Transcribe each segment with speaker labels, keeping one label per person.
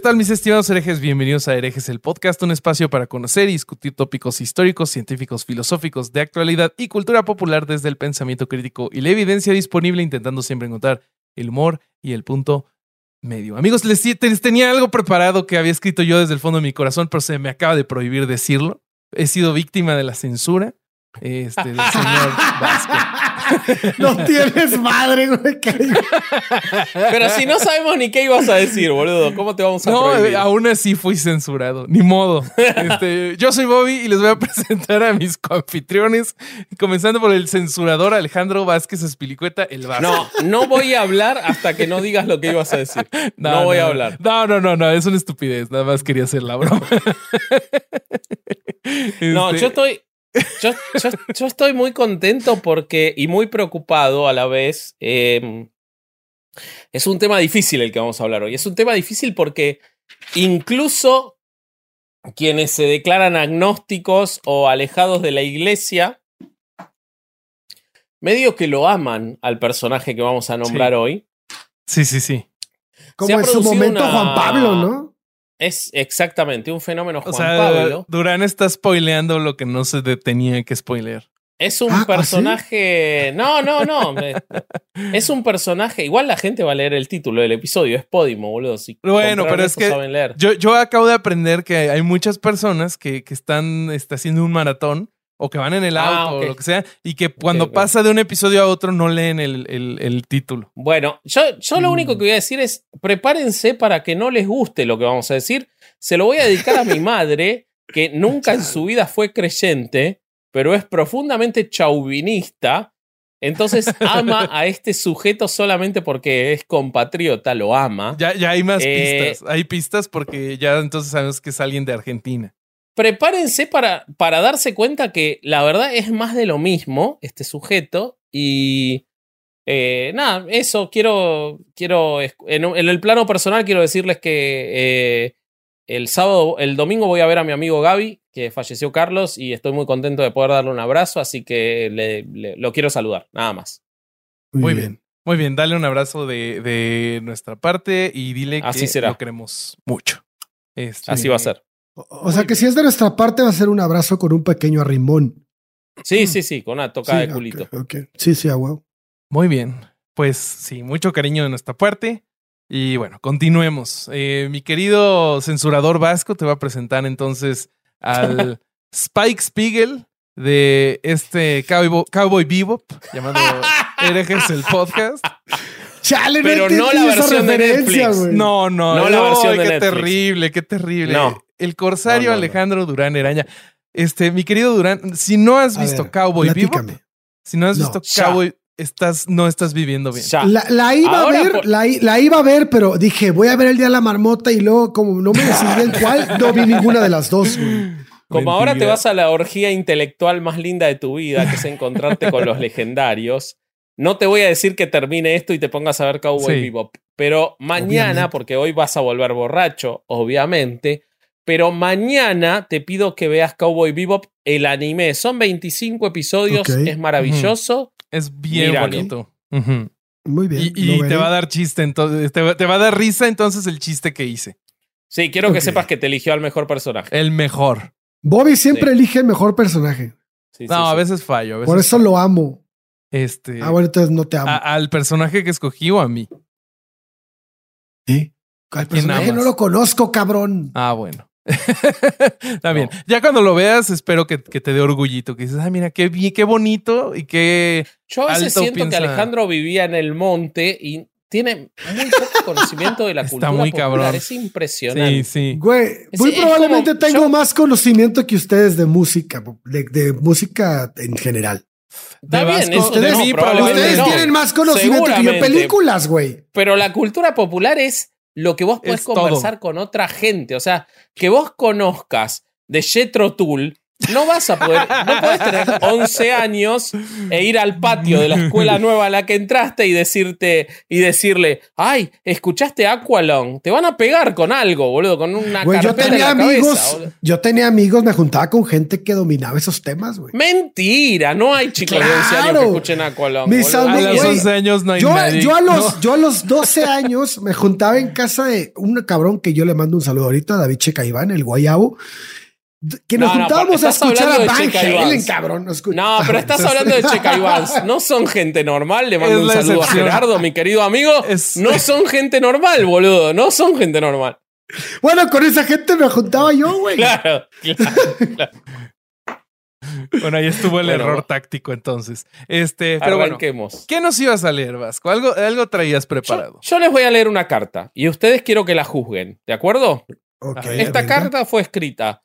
Speaker 1: ¿Qué tal mis estimados herejes? Bienvenidos a Herejes el Podcast, un espacio para conocer y discutir tópicos históricos, científicos, filosóficos, de actualidad y cultura popular desde el pensamiento crítico y la evidencia disponible, intentando siempre encontrar el humor y el punto medio. Amigos, les, les tenía algo preparado que había escrito yo desde el fondo de mi corazón, pero se me acaba de prohibir decirlo. He sido víctima de la censura este, del señor Vasco.
Speaker 2: No tienes madre, güey.
Speaker 3: Pero si no sabemos ni qué ibas a decir, boludo, ¿cómo te vamos a
Speaker 1: No,
Speaker 3: prohibir?
Speaker 1: aún así fui censurado. Ni modo. Este, yo soy Bobby y les voy a presentar a mis coanfitriones, comenzando por el censurador Alejandro Vázquez Espilicueta, el Vasco.
Speaker 3: No, no voy a hablar hasta que no digas lo que ibas a decir. No, voy a hablar.
Speaker 1: No, no, no, no, es una estupidez. Nada más quería hacer la broma.
Speaker 3: No,
Speaker 1: Este,
Speaker 3: yo estoy. Yo, yo- yo estoy muy contento porque. y muy preocupado a la vez. eh, es un tema difícil el que vamos a hablar hoy. Es un tema difícil porque incluso quienes se declaran agnósticos o alejados de la iglesia. Medio que lo aman al personaje que vamos a nombrar
Speaker 1: Sí.
Speaker 3: hoy.
Speaker 1: Sí, sí, sí.
Speaker 2: Como en su momento
Speaker 3: una-
Speaker 2: Juan Pablo, ¿no?
Speaker 3: Es exactamente un fenómeno
Speaker 1: O
Speaker 3: Juan
Speaker 1: sea,
Speaker 3: Pablo.
Speaker 1: Durán está spoileando lo que no se tenía que spoilear.
Speaker 3: Es un
Speaker 2: Ah, ¿ah, sí?
Speaker 3: personaje. No, no, no. me- Es un personaje. Igual la gente va a leer el título del episodio. Es Podimo, boludo. Si
Speaker 1: Bueno, pero es que
Speaker 3: saben leer.
Speaker 1: Yo, yo acabo de aprender que hay muchas personas que, que están está haciendo un maratón o que van en el
Speaker 3: Ah,
Speaker 1: auto o lo que sea y que cuando pasa de un episodio a otro no leen el, el- el título.
Speaker 3: Bueno, yo, yo lo único que voy a decir es: prepárense para que no les guste lo que vamos a decir. Se lo voy a dedicar a mi madre, que nunca en su vida fue creyente, pero es profundamente chauvinista. Entonces ama a este sujeto solamente porque es compatriota, lo ama.
Speaker 1: Ya, ya hay más
Speaker 3: Eh,
Speaker 1: pistas. Hay pistas porque ya entonces sabemos que es alguien de Argentina.
Speaker 3: Prepárense para, para darse cuenta que la verdad es más de lo mismo, este sujeto. Y eh, nada, eso, quiero, quiero en, en el plano personal quiero decirles que eh, el sábado, el domingo voy a ver a mi amigo Gaby, que falleció Carlos, y estoy muy contento de poder darle un abrazo, así que le- le- lo quiero saludar, nada más.
Speaker 1: Muy bien. Muy bien, dale un abrazo de, de nuestra parte y dile
Speaker 3: Así
Speaker 1: que
Speaker 3: será.
Speaker 1: lo queremos mucho. Este,
Speaker 3: Así va a ser.
Speaker 2: O, o sea que si es de nuestra parte va a ser un abrazo con un pequeño arrimón.
Speaker 3: Sí, sí, sí, con una tocada
Speaker 2: Sí,
Speaker 3: de culito.
Speaker 2: Sí, sí, a huevo.
Speaker 1: Muy bien. Pues sí, mucho cariño de nuestra parte. Y bueno, continuemos. Eh, mi querido censurador vasco te va a presentar entonces al Spike Spiegel de este Cowboy, Cowboy Bebop llamado Herejes el podcast.
Speaker 2: Chale,
Speaker 3: Pero no la versión de
Speaker 2: referencia,
Speaker 3: Netflix.
Speaker 2: güey.
Speaker 1: No, no,
Speaker 3: No la
Speaker 1: no,
Speaker 3: versión de
Speaker 1: qué
Speaker 3: Netflix.
Speaker 1: terrible, qué terrible.
Speaker 3: No.
Speaker 1: El corsario
Speaker 3: No, no, no.
Speaker 1: Alejandro Durán Eraña. Este, mi querido Durán, si no has visto
Speaker 2: ver,
Speaker 1: Cowboy Bebop, si no has
Speaker 2: No.
Speaker 1: visto
Speaker 3: Ya.
Speaker 1: Cowboy, estás, no estás viviendo bien.
Speaker 3: Ya.
Speaker 2: La, la iba
Speaker 3: Ahora
Speaker 2: a ver,
Speaker 3: por-
Speaker 2: la, iba a ver, pero dije, voy a ver el día de la marmota y luego, como no me decidí en cuál, no vi ninguna de las dos, güey.
Speaker 3: Como ahora te vas a la orgía intelectual más linda de tu vida, que es encontrarte con los legendarios, no te voy a decir que termine esto y te pongas a ver Cowboy
Speaker 1: Sí.
Speaker 3: Bebop. Pero mañana,
Speaker 2: Obviamente.
Speaker 3: porque hoy vas a volver borracho, obviamente, pero mañana te pido que veas Cowboy Bebop, el anime. Son 25 episodios, es maravilloso.
Speaker 1: Es bien
Speaker 3: Míralo.
Speaker 1: bonito.
Speaker 2: Muy bien.
Speaker 1: Y, te va a dar chiste, entonces, te, va- te va a dar risa entonces el chiste que hice.
Speaker 3: Sí, quiero que sepas que te eligió al mejor personaje.
Speaker 1: El mejor.
Speaker 2: Bobby siempre
Speaker 3: Sí.
Speaker 2: elige el mejor personaje.
Speaker 3: Sí, sí,
Speaker 1: No, a
Speaker 3: sí.
Speaker 1: veces fallo. A veces
Speaker 2: Por eso lo amo.
Speaker 1: Este,
Speaker 2: Ah, bueno, entonces no te amo.
Speaker 1: a- al personaje que escogí o a mí.
Speaker 2: ¿Sí? Al personaje no lo conozco, cabrón.
Speaker 1: Ah, bueno. Está bien. Ya cuando lo veas, espero que, que te dé orgullito. Que dices, ay, mira, qué, qué bonito y qué.
Speaker 3: Yo a veces siento
Speaker 1: piensa-
Speaker 3: que Alejandro vivía en el monte y tiene muy poco conocimiento de la
Speaker 1: Está
Speaker 3: cultura
Speaker 1: muy
Speaker 3: popular.
Speaker 1: cabrón.
Speaker 3: Es impresionante.
Speaker 1: Sí, sí.
Speaker 2: Güey, muy
Speaker 3: es
Speaker 2: probablemente
Speaker 3: como-
Speaker 2: tengo
Speaker 3: yo-
Speaker 2: más conocimiento que ustedes de música, de, de música en general.
Speaker 3: Está bien, eso no,
Speaker 2: Ustedes
Speaker 3: no.
Speaker 2: tienen más conocimiento que yo películas, güey.
Speaker 3: Pero la cultura popular es lo que vos podés
Speaker 1: Es
Speaker 3: conversar con otra gente. O sea, que vos conozcas de Jetro Tull, no vas a poder, no podés tener 11 años e ir al patio de la escuela nueva a la que entraste y decirte y decirle, ay, escuchaste Aqualong, te van a pegar con algo, boludo, con una
Speaker 2: Güey, yo
Speaker 3: carpeta en
Speaker 2: tenía
Speaker 3: la cabeza,
Speaker 2: amigos,
Speaker 3: boludo.
Speaker 2: yo tenía amigos, me juntaba con gente que dominaba esos temas, güey.
Speaker 3: Mentira, no hay chicos de 11 años que
Speaker 2: Claro.
Speaker 3: escuchen Aqualong.
Speaker 2: Mis.
Speaker 1: A los
Speaker 2: güey,
Speaker 1: 11 años no hay
Speaker 2: Yo,
Speaker 1: nadie.
Speaker 2: yo a los,
Speaker 1: No.
Speaker 2: yo a los 12 años me juntaba en casa de un cabrón que yo le mando un saludo ahorita, David Checaiván, el guayabo, que nos
Speaker 3: No, no,
Speaker 2: juntábamos a
Speaker 3: estás
Speaker 2: escuchar a
Speaker 3: hablando de
Speaker 2: Van
Speaker 3: Checa
Speaker 2: Halen, cabrón. No,
Speaker 3: pero estás hablando de Checa y Vans. No son gente normal. Le mando
Speaker 1: Es
Speaker 3: un saludo
Speaker 1: excepción.
Speaker 3: a Gerardo, mi querido amigo.
Speaker 1: Es-
Speaker 3: No son gente normal, boludo. No son gente normal.
Speaker 2: Bueno, con esa gente me juntaba yo, güey.
Speaker 3: Claro, claro, claro.
Speaker 1: Bueno, ahí estuvo el
Speaker 3: Bueno,
Speaker 1: error táctico entonces. Este, pero bueno.
Speaker 3: Arranquemos.
Speaker 1: ¿Qué nos ibas a leer, Vasco? Algo, algo traías preparado.
Speaker 3: yo les voy a leer una carta y ustedes quiero que la juzguen, ¿de acuerdo? Esta
Speaker 2: venga.
Speaker 3: carta fue escrita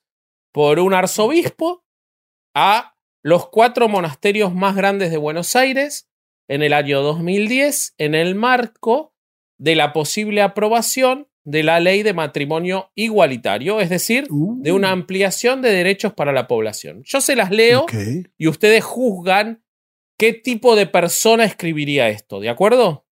Speaker 3: por un arzobispo a los cuatro monasterios más grandes de Buenos Aires en el año 2010 en el marco de la posible aprobación de la ley de matrimonio igualitario, es decir,
Speaker 2: Uh,
Speaker 3: de una ampliación de derechos para la población. Yo se las leo y ustedes juzgan qué tipo de persona escribiría esto, ¿de acuerdo?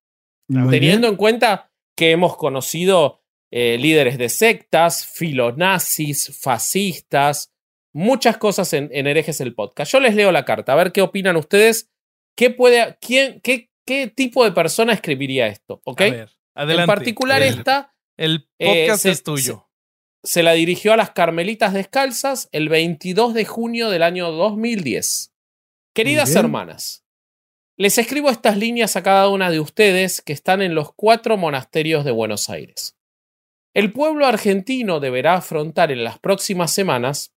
Speaker 2: Muy
Speaker 3: Teniendo
Speaker 2: bien.
Speaker 3: en cuenta que hemos conocido eh, líderes de sectas, filonazis, fascistas, muchas cosas en, en Herejes el podcast. Yo les leo la carta, a ver qué opinan ustedes. ¿Qué, puede, quién, qué, qué tipo de persona escribiría esto? ¿Ok?
Speaker 1: A ver, adelante.
Speaker 3: en particular,
Speaker 1: el,
Speaker 3: esta
Speaker 1: el
Speaker 3: eh,
Speaker 1: podcast
Speaker 3: se-
Speaker 1: es tuyo.
Speaker 3: se la dirigió a las Carmelitas Descalzas el 22 de junio del año 2010. Queridas hermanas, les escribo estas líneas a cada una de ustedes que están en los cuatro monasterios de Buenos Aires. El pueblo argentino deberá afrontar en las próximas semanas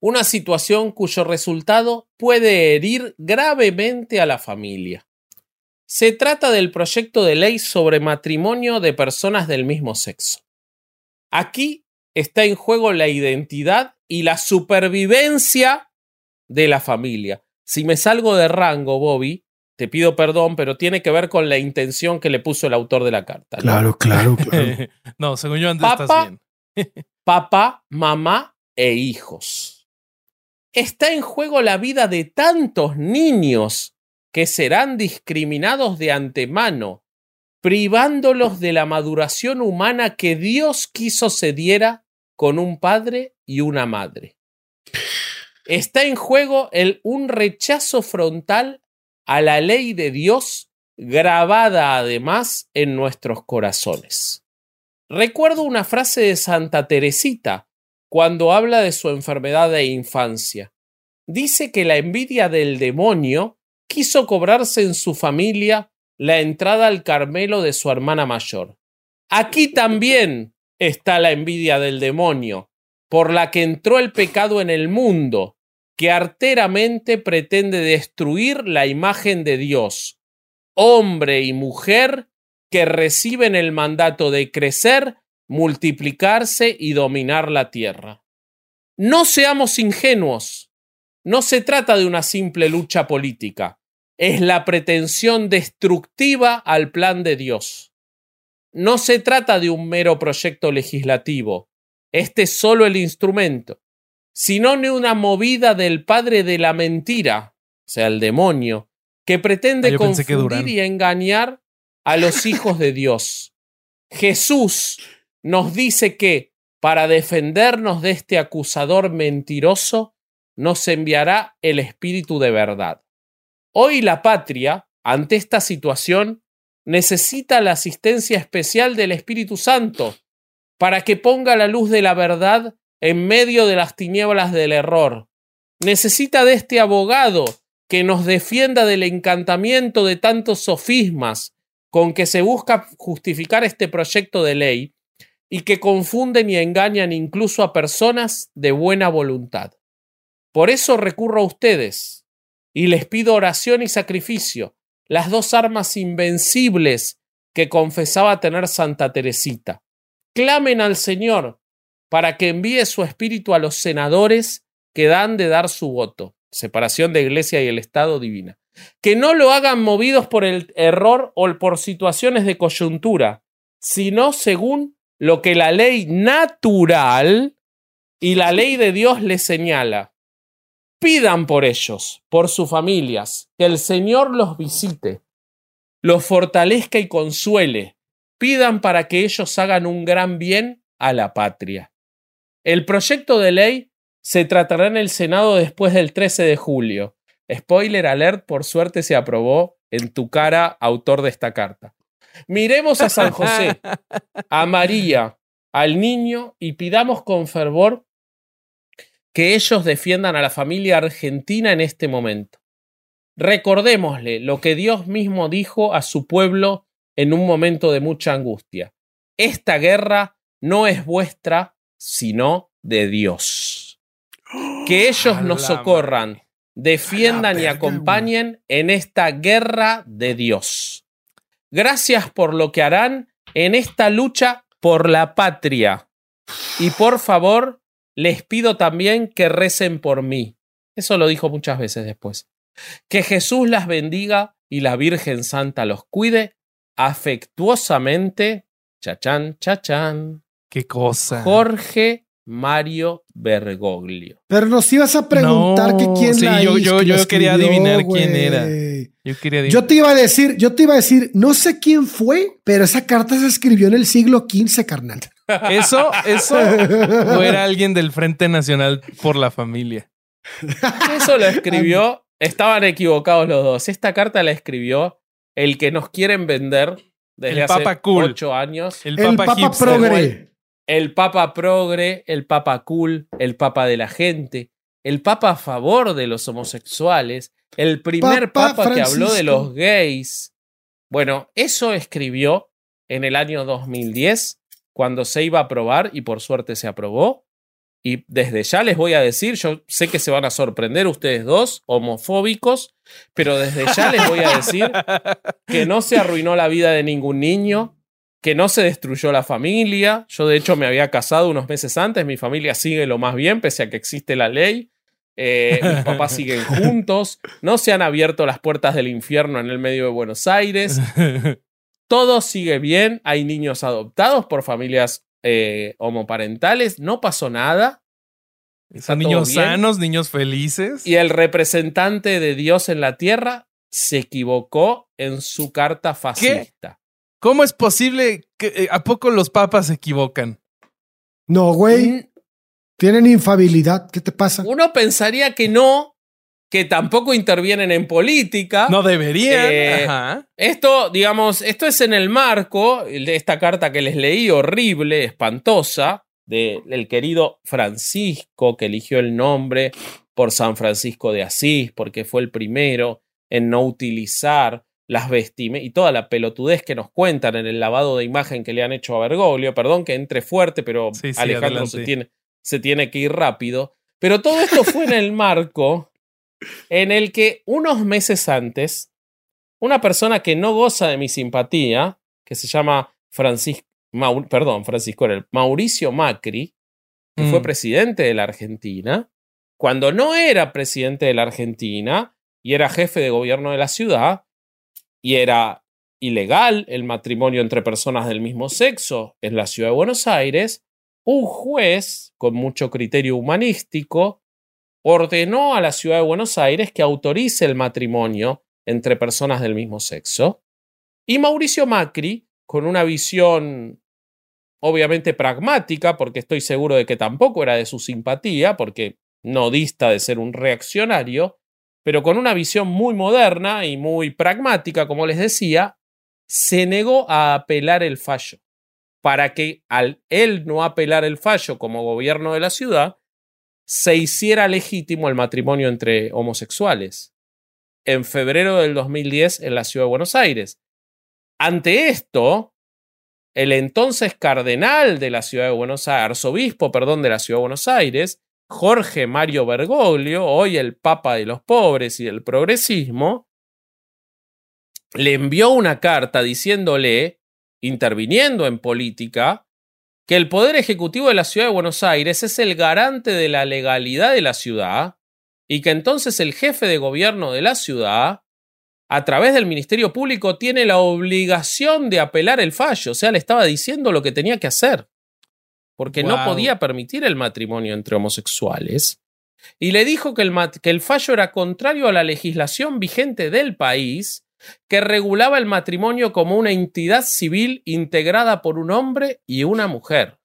Speaker 3: una situación cuyo resultado puede herir gravemente a la familia. Se trata del proyecto de ley sobre matrimonio de personas del mismo sexo. Aquí está en juego la identidad y la supervivencia de la familia. Si me salgo de rango, Bobby, te pido perdón, pero tiene que ver con la intención que le puso el autor de la carta. ¿no?
Speaker 2: Claro, claro, claro.
Speaker 1: no, según yo antes estás
Speaker 3: Papá.
Speaker 1: bien.
Speaker 3: Papá, mamá e hijos. Está en juego la vida de tantos niños que serán discriminados de antemano, privándolos de la maduración humana que Dios quiso se diera con un padre y una madre. Está en juego el, un rechazo frontal a la ley de Dios grabada además en nuestros corazones. Recuerdo una frase de Santa Teresita cuando habla de su enfermedad de infancia. Dice que la envidia del demonio quiso cobrarse en su familia la entrada al Carmelo de su hermana mayor. Aquí también está la envidia del demonio, por la que entró el pecado en el mundo, que arteramente pretende destruir la imagen de Dios, hombre y mujer que reciben el mandato de crecer, multiplicarse y dominar la tierra. No seamos ingenuos. No se trata de una simple lucha política. Es la pretensión destructiva al plan de Dios. No se trata de un mero proyecto legislativo. Este es solo el instrumento, sino de una movida del padre de la mentira, o sea, el demonio, que pretende
Speaker 1: Ah, que
Speaker 3: confundir y engañar a los hijos de Dios. Jesús nos dice que para defendernos de este acusador mentiroso, nos enviará el Espíritu de verdad. Hoy la patria, ante esta situación, necesita la asistencia especial del Espíritu Santo para que ponga la luz de la verdad en medio de las tinieblas del error. Necesita de este abogado que nos defienda del encantamiento de tantos sofismas con que se busca justificar este proyecto de ley y que confunden y engañan incluso a personas de buena voluntad. Por eso recurro a ustedes y les pido oración y sacrificio, las dos armas invencibles que confesaba tener Santa Teresita. Clamen al Señor para que envíe su espíritu a los senadores que dan de dar su voto, separación de Iglesia y el Estado divina. Que no lo hagan movidos por el error o por situaciones de coyuntura, sino según lo que la ley natural y la ley de Dios les señala. Pidan por ellos, por sus familias, que el Señor los visite, los fortalezca y consuele. Pidan para que ellos hagan un gran bien a la patria. El proyecto de ley se tratará en el Senado después del 13 de julio. Spoiler alert, por suerte se aprobó en tu cara, autor de esta carta. Miremos a San José, a María, al niño y pidamos con fervor que ellos defiendan a la familia argentina en este momento. Recordémosle lo que Dios mismo dijo a su pueblo en un momento de mucha angustia. Esta guerra no es vuestra, sino de Dios. Que ellos nos socorran, defiendan y acompañen en esta guerra de Dios. Gracias por lo que harán en esta lucha por la patria. Y por favor, les pido también que recen por mí. Eso lo dijo muchas veces después. Que Jesús las bendiga y la Virgen Santa los cuide afectuosamente. Chachán, chachán.
Speaker 1: Qué cosa.
Speaker 3: Jorge Mario Bergoglio.
Speaker 2: Pero nos ibas a preguntar
Speaker 1: No,
Speaker 2: que quién
Speaker 1: sí,
Speaker 2: la
Speaker 1: yo- yo- yo quería
Speaker 2: escribió,
Speaker 1: adivinar quién era. Yo quería
Speaker 2: Yo te iba a decir, yo te iba a decir, no sé quién fue, pero esa carta se escribió en el siglo XV, carnal.
Speaker 1: Eso, eso, o era alguien del Frente Nacional por la Familia.
Speaker 3: Eso lo escribió. Estaban equivocados los dos. Esta carta la escribió el que nos quieren vender desde
Speaker 1: El
Speaker 3: hace
Speaker 1: Papa Cool.
Speaker 3: ocho años.
Speaker 1: El,
Speaker 2: El
Speaker 1: Papa,
Speaker 2: Papa
Speaker 1: hipster.
Speaker 2: Progre.
Speaker 3: El Papa progre, el Papa cool, el Papa de la gente, el Papa a favor de los homosexuales, el primer
Speaker 2: Papa
Speaker 3: Papa, que habló de los gays. Bueno, eso escribió en el año 2010, cuando se iba a aprobar y por suerte se aprobó. Y desde ya les voy a decir, yo sé que se van a sorprender ustedes dos, homofóbicos, pero desde ya les voy a decir que no se arruinó la vida de ningún niño, que no se destruyó la familia. Yo de hecho me había casado unos meses antes, mi familia sigue lo más bien, pese a que existe la ley. Eh, mis papás siguen juntos, no se han abierto las puertas del infierno en el medio de Buenos Aires, todo sigue bien, hay niños adoptados por familias eh, homoparentales, no pasó nada.
Speaker 1: Son niños
Speaker 3: bien.
Speaker 1: sanos, niños felices.
Speaker 3: Y el representante de Dios en la tierra se equivocó en su carta fascista.
Speaker 1: ¿Cómo es posible que eh, a poco los papas se equivocan?
Speaker 2: No, güey,
Speaker 3: Mm,
Speaker 2: tienen infabilidad. ¿Qué te pasa?
Speaker 3: Uno pensaría que no, que tampoco intervienen en política.
Speaker 1: No deberían.
Speaker 3: Eh,
Speaker 1: Ajá.
Speaker 3: Esto, digamos, esto es en el marco de esta carta que les leí, horrible, espantosa, del querido Francisco, que eligió el nombre por San Francisco de Asís, porque fue el primero en no utilizar las vestimentas y toda la pelotudez que nos cuentan en el lavado de imagen que le han hecho a Bergoglio. Perdón que entre fuerte, pero
Speaker 1: Sí, sí,
Speaker 3: Alejandro se tiene, se tiene que ir rápido. Pero todo esto fue en el marco en el que unos meses antes, una persona que no goza de mi simpatía, que se llama Francisco, perdón, Francisco, era el Mauricio Macri, que fue
Speaker 1: Mm.
Speaker 3: presidente de la Argentina, cuando no era presidente de la Argentina y era jefe de gobierno de la ciudad, y era ilegal el matrimonio entre personas del mismo sexo en la ciudad de Buenos Aires, un juez con mucho criterio humanístico ordenó a la ciudad de Buenos Aires que autorice el matrimonio entre personas del mismo sexo. Y Mauricio Macri, con una visión obviamente pragmática, porque estoy seguro de que tampoco era de su simpatía, porque no dista de ser un reaccionario, pero con una visión muy moderna y muy pragmática, como les decía, se negó a apelar el fallo, para que al él no apelar el fallo como gobierno de la ciudad, se hiciera legítimo el matrimonio entre homosexuales. en febrero del 2010 en la ciudad de Buenos Aires. Ante esto, el entonces cardenal de la ciudad de Buenos Aires, arzobispo, perdón, de la ciudad de Buenos Aires, Jorge Mario Bergoglio, hoy el Papa de los pobres y del progresismo, le envió una carta diciéndole, interviniendo en política, que el Poder Ejecutivo de la Ciudad de Buenos Aires es el garante de la legalidad de la ciudad y que entonces el jefe de gobierno de la ciudad, a través del Ministerio Público, tiene la obligación de apelar el fallo. O sea, le estaba diciendo lo que tenía que hacer, porque no podía permitir el matrimonio entre homosexuales. Y le dijo que el, mat- que el fallo era contrario a la legislación vigente del país que regulaba el matrimonio como una entidad civil integrada por un hombre y una mujer.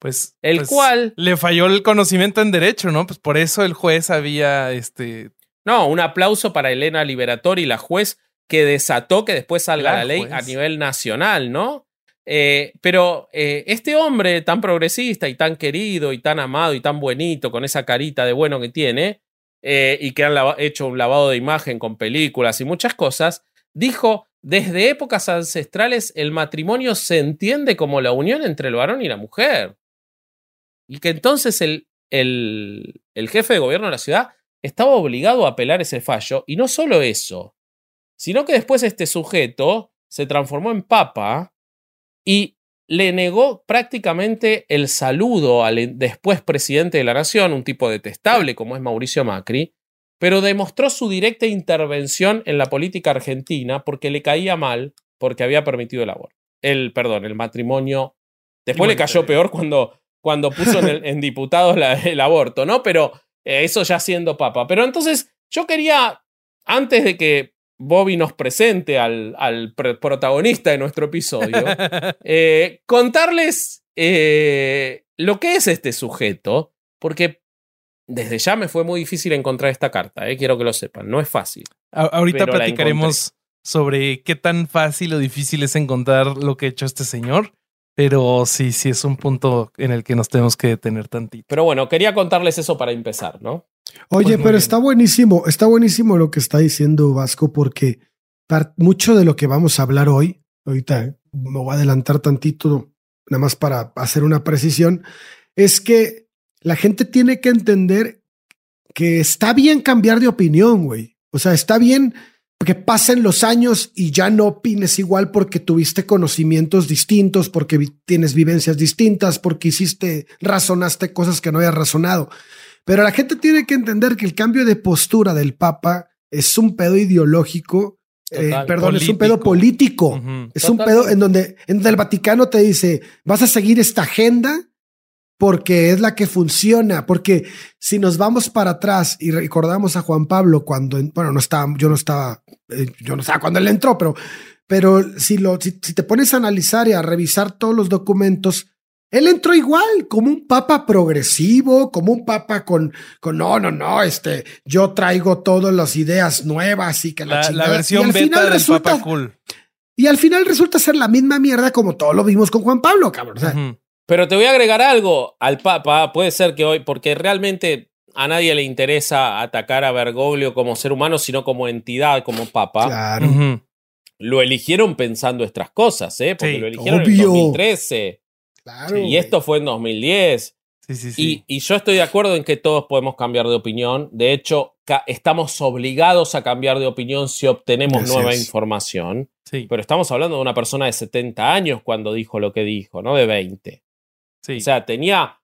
Speaker 1: Pues,
Speaker 3: El
Speaker 1: pues,
Speaker 3: cual-
Speaker 1: le falló el conocimiento en derecho, ¿no? Pues por eso el juez había este
Speaker 3: No, un aplauso para Elena Liberatori, la juez que desató que después salga
Speaker 1: La
Speaker 3: la, ley
Speaker 1: juez.
Speaker 3: a nivel nacional, ¿no? Eh, pero eh, este hombre tan progresista y tan querido y tan amado y tan buenito, con esa carita de bueno que tiene, eh, y que han hecho un lavado de imagen con películas y muchas cosas, dijo, desde épocas ancestrales el matrimonio se entiende como la unión entre el varón y la mujer. Y que entonces el, el, el jefe de gobierno de la ciudad estaba obligado a apelar ese fallo. Y no solo eso, sino que después este sujeto se transformó en papa y le negó prácticamente el saludo al después presidente de la nación, un tipo detestable como es Mauricio Macri, pero demostró su directa intervención en la política argentina porque le caía mal porque había permitido el aborto. El, perdón, el matrimonio. Después le cayó peor cuando, cuando puso en, el- en diputados la- el aborto, ¿no? Pero eh, eso ya siendo papa. Pero entonces yo quería, antes de que Bobby nos presente al, al pr- protagonista de nuestro episodio, eh, contarles eh, lo que es este sujeto, porque desde ya me fue muy difícil encontrar esta carta, eh, quiero que lo sepan, no es fácil.
Speaker 1: A- ahorita platicaremos sobre qué tan fácil o difícil es encontrar lo que ha hecho este señor, pero sí, sí es un punto en el que nos tenemos que detener tantito.
Speaker 3: Pero bueno, quería contarles eso para empezar, ¿no?
Speaker 2: Oye,
Speaker 1: Pues muy
Speaker 2: pero
Speaker 1: bien.
Speaker 2: está buenísimo, está buenísimo lo que está diciendo Vasco, porque mucho de lo que vamos a hablar hoy, ahorita me voy a adelantar tantito, nada más para hacer una precisión, es que la gente tiene que entender que está bien cambiar de opinión, güey. O sea, está bien que pasen los años y ya no opines igual porque tuviste conocimientos distintos, porque tienes vivencias distintas, porque hiciste, razonaste cosas que no habías razonado. Pero la gente tiene que entender que el cambio de postura del Papa es un pedo ideológico, eh, perdón, es un pedo
Speaker 1: Político.
Speaker 2: Es un pedo en donde, en donde el Vaticano te dice, vas a seguir esta agenda porque es la que funciona, porque si nos vamos para atrás y recordamos a Juan Pablo cuando, bueno, no estaba, yo no estaba, eh, yo no estaba cuando él entró, pero, pero si, lo, si, si te pones a analizar y a revisar todos los documentos, él entró igual, como un papa progresivo, como un papa con, con no, no, no, este, yo traigo todas las ideas nuevas y que la,
Speaker 1: La, la
Speaker 2: chingada". Y
Speaker 1: versión
Speaker 2: al
Speaker 1: beta
Speaker 2: final
Speaker 1: del
Speaker 2: resulta-
Speaker 1: Papa Cool.
Speaker 2: y al final resulta ser la misma mierda como todos lo vimos con Juan Pablo, cabrón. O sea,
Speaker 1: Ujú.
Speaker 3: Pero te voy a agregar algo al Papa. Puede ser que hoy, porque realmente a nadie le interesa atacar a Bergoglio como ser humano, sino como entidad, como Papa.
Speaker 2: claro.
Speaker 3: Lo eligieron pensando estas cosas, ¿eh? Porque
Speaker 1: Sí,
Speaker 3: lo eligieron
Speaker 2: obvio.
Speaker 3: en 2013.
Speaker 2: Claro,
Speaker 3: y
Speaker 2: güey.
Speaker 3: esto fue en 2010.
Speaker 1: Sí, sí, sí.
Speaker 3: Y, y yo estoy de acuerdo en que todos podemos cambiar de opinión. De hecho, estamos obligados a cambiar de opinión si obtenemos
Speaker 2: Así
Speaker 3: nueva
Speaker 2: es.
Speaker 3: información.
Speaker 1: sí,
Speaker 3: Pero estamos hablando de una persona de 70 años cuando dijo lo que dijo, no de 20.
Speaker 1: sí.
Speaker 3: O sea, tenía